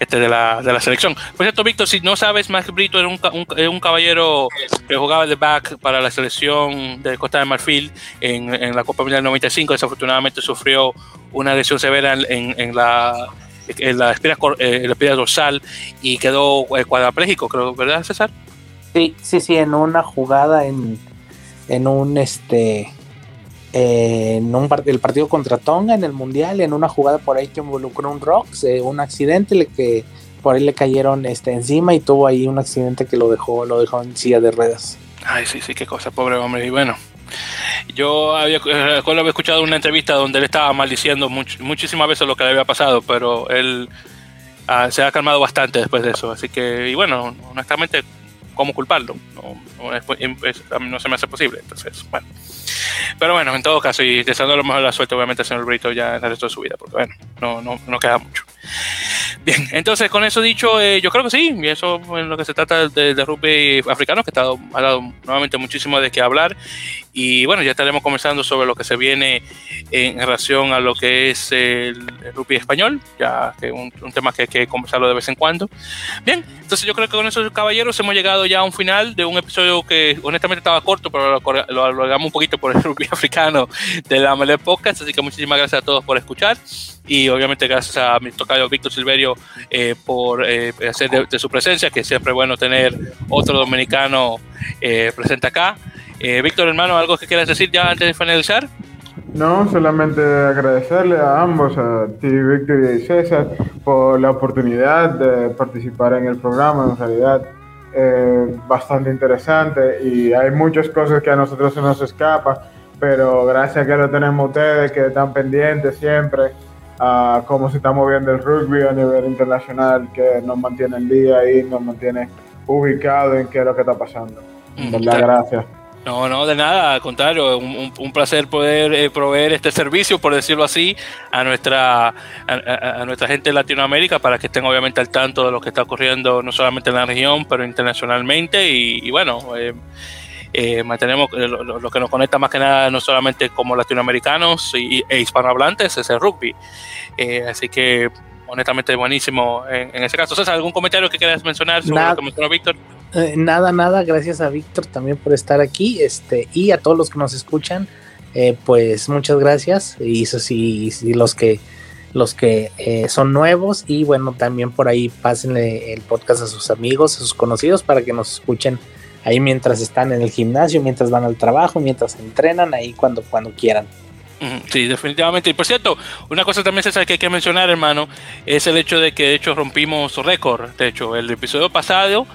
este, de, la, de la selección. Por cierto, Víctor, si no sabes, Max Brito era un, un, caballero que jugaba de back para la selección de Costa de Marfil en, en la Copa Mundial 95. Desafortunadamente sufrió una lesión severa en, en en la espina, eh, la dorsal y quedó eh, cuadraplégico, creo, ¿verdad, César? Sí, sí, sí, en una jugada en, en un este en un el partido contra Tonga en el mundial, en una jugada por ahí que involucró un Rocks, eh, un accidente le que por ahí le cayeron este encima y tuvo ahí un accidente que lo dejó, lo dejó en silla de ruedas. Ay, sí, sí, qué cosa, pobre hombre. Y bueno, yo había, haber escuchado una entrevista donde él estaba maldiciendo muchísimas veces lo que le había pasado, pero él ah, se ha calmado bastante después de eso. Así que, y bueno, honestamente, ¿cómo culparlo? No, no, se me hace posible. Entonces, bueno. Pero bueno, en todo caso, y deseando lo mejor la suerte, obviamente, al señor Brito ya en el resto de su vida, porque bueno, no, no, no queda mucho. Bien, entonces con eso dicho, eh, yo creo que sí, y eso es lo que se trata de, de rugby africano, que está, ha dado nuevamente muchísimo de qué hablar. Y bueno, ya estaremos conversando sobre lo que se viene en relación a lo que es el, rugby español, ya que un, un, tema que hay que conversarlo de vez en cuando. Bien, entonces yo creo que con esos caballeros hemos llegado ya a un final de un episodio que honestamente estaba corto, pero lo alargamos un poquito por el rugby africano de la Mele Podcast, así que muchísimas gracias a todos por escuchar y obviamente gracias a mi tocayo Víctor Silverio eh, por eh, hacer de, de, su presencia, que siempre es bueno tener otro dominicano eh, presente acá. Eh, Víctor, hermano, ¿algo que quieras decir ya antes de finalizar? No, solamente agradecerle a ambos, a ti, Víctor y César, por la oportunidad de participar en el programa. En realidad, eh, bastante interesante y hay muchas cosas que a nosotros se nos escapan, pero gracias a que lo tenemos ustedes, que están pendientes siempre a cómo se está moviendo el rugby a nivel internacional, que nos mantiene el día y nos mantiene ubicado en qué es lo que está pasando. Mm. Gracias. No, no, de nada, al contrario, un, un placer poder eh, proveer este servicio, por decirlo así, a nuestra, a, a, nuestra gente de Latinoamérica para que estén obviamente al tanto de lo que está ocurriendo no solamente en la región, pero internacionalmente y, y bueno, eh, eh, mantenemos lo, lo, que nos conecta más que nada no solamente como latinoamericanos y, e hispanohablantes es el rugby. Así que honestamente buenísimo en, en, ese caso. César, ¿algún comentario que quieras mencionar sobre nada, lo que mencionó Víctor? Eh, nada, nada, gracias a Víctor también por estar aquí este, y a todos los que nos escuchan, eh, pues muchas gracias y, eso sí, los que los que eh, son nuevos y bueno, también por ahí pásenle el podcast a sus amigos, a sus conocidos para que nos escuchen ahí mientras están en el gimnasio, mientras van al trabajo, mientras entrenan, ahí cuando, cuando quieran. Sí, definitivamente. Y por cierto, una cosa también César, que hay que mencionar, hermano, es el hecho de que de hecho rompimos récord. De hecho, el episodio pasado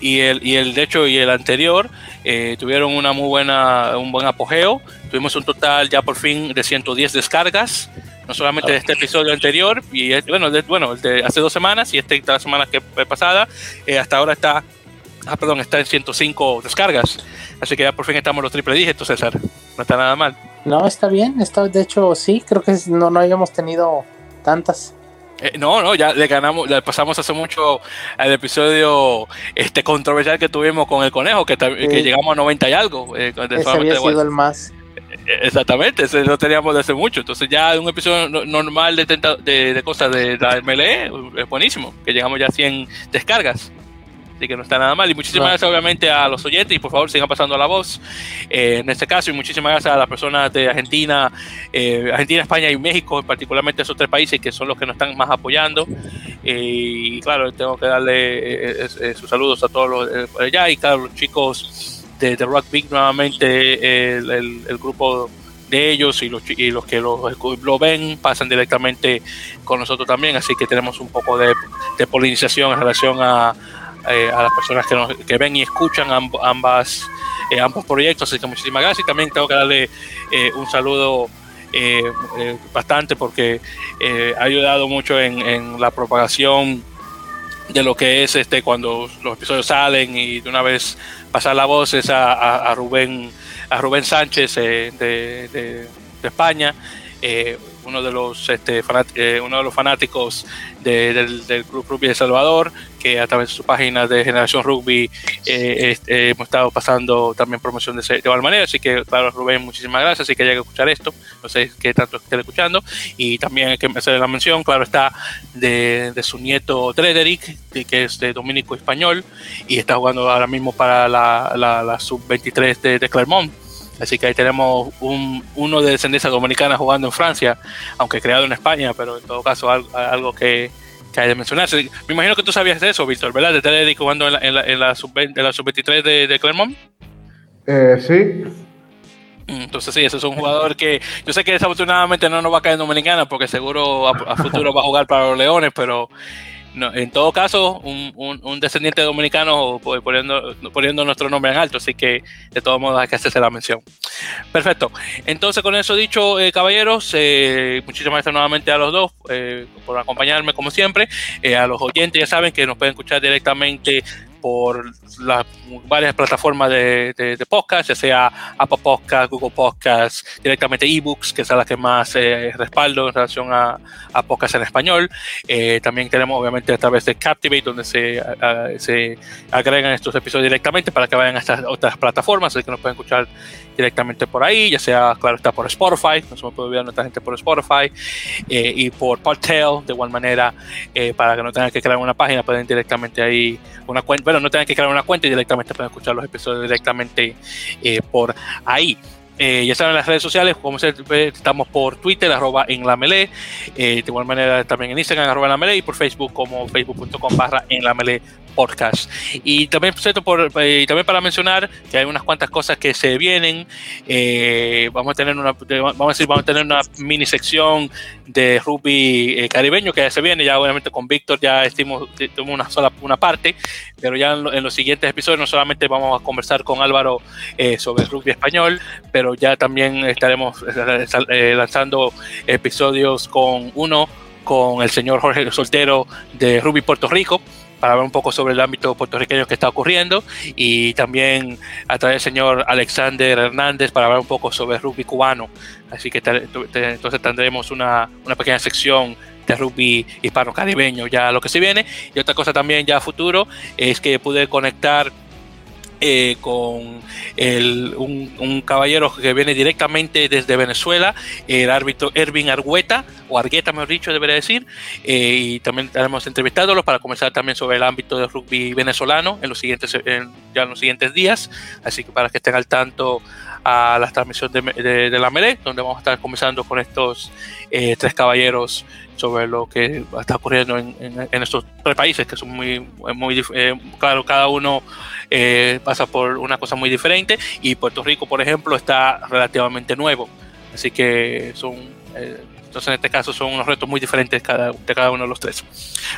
y el, y el de hecho y el anterior eh, tuvieron una muy buena, un buen apogeo. Tuvimos un total ya por fin de 110 descargas, no solamente de este episodio anterior, y bueno, de, bueno, de hace dos semanas y este la semana que fue pasada, eh, hasta ahora está Ah, perdón, está en 105 descargas. Así que ya por fin estamos los triple dígitos, César. No está nada mal. No, está bien. Está, de hecho, sí, creo que no, no habíamos tenido tantas. Eh, no, no, ya le ganamos, le pasamos hace mucho al episodio este controversial que tuvimos con el conejo, que, sí. que llegamos a 90 y algo. Eh, ese había sido el más. Exactamente, ese lo teníamos de hace mucho. Entonces ya un episodio normal de, de, de cosas de la MLE es buenísimo, que llegamos ya a 100 descargas así que no está nada mal. Y muchísimas gracias, obviamente, a los oyentes y por favor sigan pasando la voz eh, en este caso. Y muchísimas gracias a las personas de Argentina, eh, Argentina, España y México, particularmente esos tres países que son los que nos están más apoyando. Eh, y claro, tengo que darle eh, sus saludos a todos los allá y claro, los chicos de, de Rock Big, nuevamente el, el, el grupo de ellos y los, y los que lo, lo, ven pasan directamente con nosotros también, así que tenemos un poco de, de polinización en relación a, eh, a las personas que, nos, que, ven y escuchan eh, ambos proyectos. Así que muchísimas gracias. Y también tengo que darle eh, un saludo eh, bastante porque ha ayudado mucho en, en, la propagación de lo que es este cuando los episodios salen y de una vez pasar la voz es a, Rubén a Rubén Sánchez de, de, de, España uno de los este, uno de los fanáticos de, del, del, Club Rugby de Salvador, que a través de su página de Generación Rugby eh, eh, hemos estado pasando también promoción de, de igual manera. Así que, claro, Rubén, muchísimas gracias. Así que haya que escuchar esto. No sé qué tanto estén escuchando. Y también hay que hacer la mención, claro, está de, de su nieto Trederick, que es de dominico español y está jugando ahora mismo para la, la, la sub-23 de, de Clermont. Así que ahí tenemos un, uno de descendencia dominicana jugando en Francia, aunque creado en España, pero en todo caso algo, algo que, que, hay de mencionarse. Me imagino que tú sabías de eso, Víctor, ¿verdad? De Teddy jugando en la, en la, en la sub-23 sub de, de, Clermont. Eh, sí. Entonces sí, ese es un jugador que yo sé que desafortunadamente no nos va a caer en Dominicana porque seguro a, a futuro va a jugar para los Leones, pero en todo caso, un, descendiente dominicano poniendo, poniendo nuestro nombre en alto, así que de todos modos hay que hacerse la mención. Perfecto. Entonces, con eso dicho, eh, caballeros, eh, muchísimas gracias nuevamente a los dos eh, por acompañarme como siempre. Eh, a los oyentes ya saben que nos pueden escuchar directamente por las varias plataformas de, podcast, ya sea Apple Podcast, Google Podcast, directamente ebooks, que es la que más eh, respaldo en relación a, a podcast en español. Eh, también tenemos obviamente a través de Captivate, donde se, se agregan estos episodios directamente para que vayan a estas otras plataformas, así que nos pueden escuchar directamente por ahí, ya sea, claro, está por Spotify, no se me puede olvidar nuestra gente por Spotify, eh, y por Podtail, de igual manera, eh, para que no tengan que crear una página, pueden directamente ahí, una cuenta, bueno, no tengan que crear una cuenta y directamente pueden escuchar los episodios directamente eh, por ahí. ya saben las redes sociales, como se estamos por Twitter, arroba en de igual manera también en Instagram, arroba en y por Facebook como facebook.com barra en podcast. Y también, por, eh, también para mencionar que hay unas cuantas cosas que se vienen. Eh, vamos a tener una, vamos a decir, vamos a tener una mini sección de rugby eh, caribeño que ya se viene. Ya obviamente con Víctor ya estuvimos una sola una parte, pero ya en, los siguientes episodios no solamente vamos a conversar con Álvaro sobre rugby español, pero ya también estaremos lanzando episodios con uno con el señor Jorge Soltero de Rugby Puerto Rico para hablar un poco sobre el ámbito puertorriqueño que está ocurriendo y también a través del señor Alexander Hernández para hablar un poco sobre rugby cubano. Así que entonces tendremos una, una pequeña sección de rugby hispano-caribeño ya lo que se viene. Y otra cosa también ya a futuro es que pude conectar eh, con un, caballero que viene directamente desde Venezuela, el árbitro Ervin Argueta, o Argueta mejor dicho, debería decir, eh, y también estaremos entrevistándolo para conversar también sobre el ámbito del rugby venezolano en los siguientes, ya en los siguientes días, así que para que estén al tanto a la transmisión de, la MELE, donde vamos a estar conversando con estos eh, tres caballeros sobre lo que está ocurriendo en, estos tres países, que son muy, muy eh, claro, cada uno eh, pasa por una cosa muy diferente. Y Puerto Rico, por ejemplo, está relativamente nuevo, así que son... entonces, en este caso, son unos retos muy diferentes cada, de cada uno de los tres.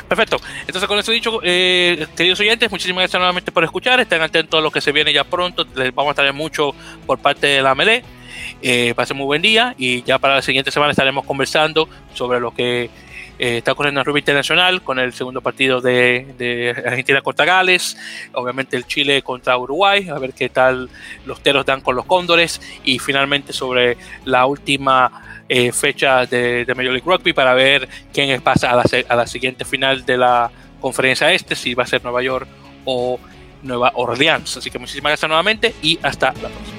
Perfecto. Entonces, con eso dicho, queridos oyentes, muchísimas gracias nuevamente por escuchar. Estén atentos a lo que se viene ya pronto. Les vamos a traer mucho por parte de la MELE. Eh, pasen muy buen día y ya para la siguiente semana estaremos conversando sobre lo que eh, está ocurriendo en rugby internacional con el segundo partido de, Argentina contra Gales, obviamente el Chile contra Uruguay, a ver qué tal los teros dan con los cóndores y finalmente sobre la última eh, fecha de, Major League Rugby para ver quién pasa a la, a la siguiente final de la conferencia este, si va a ser Nueva York o Nueva Orleans. Así que muchísimas gracias nuevamente y hasta la próxima.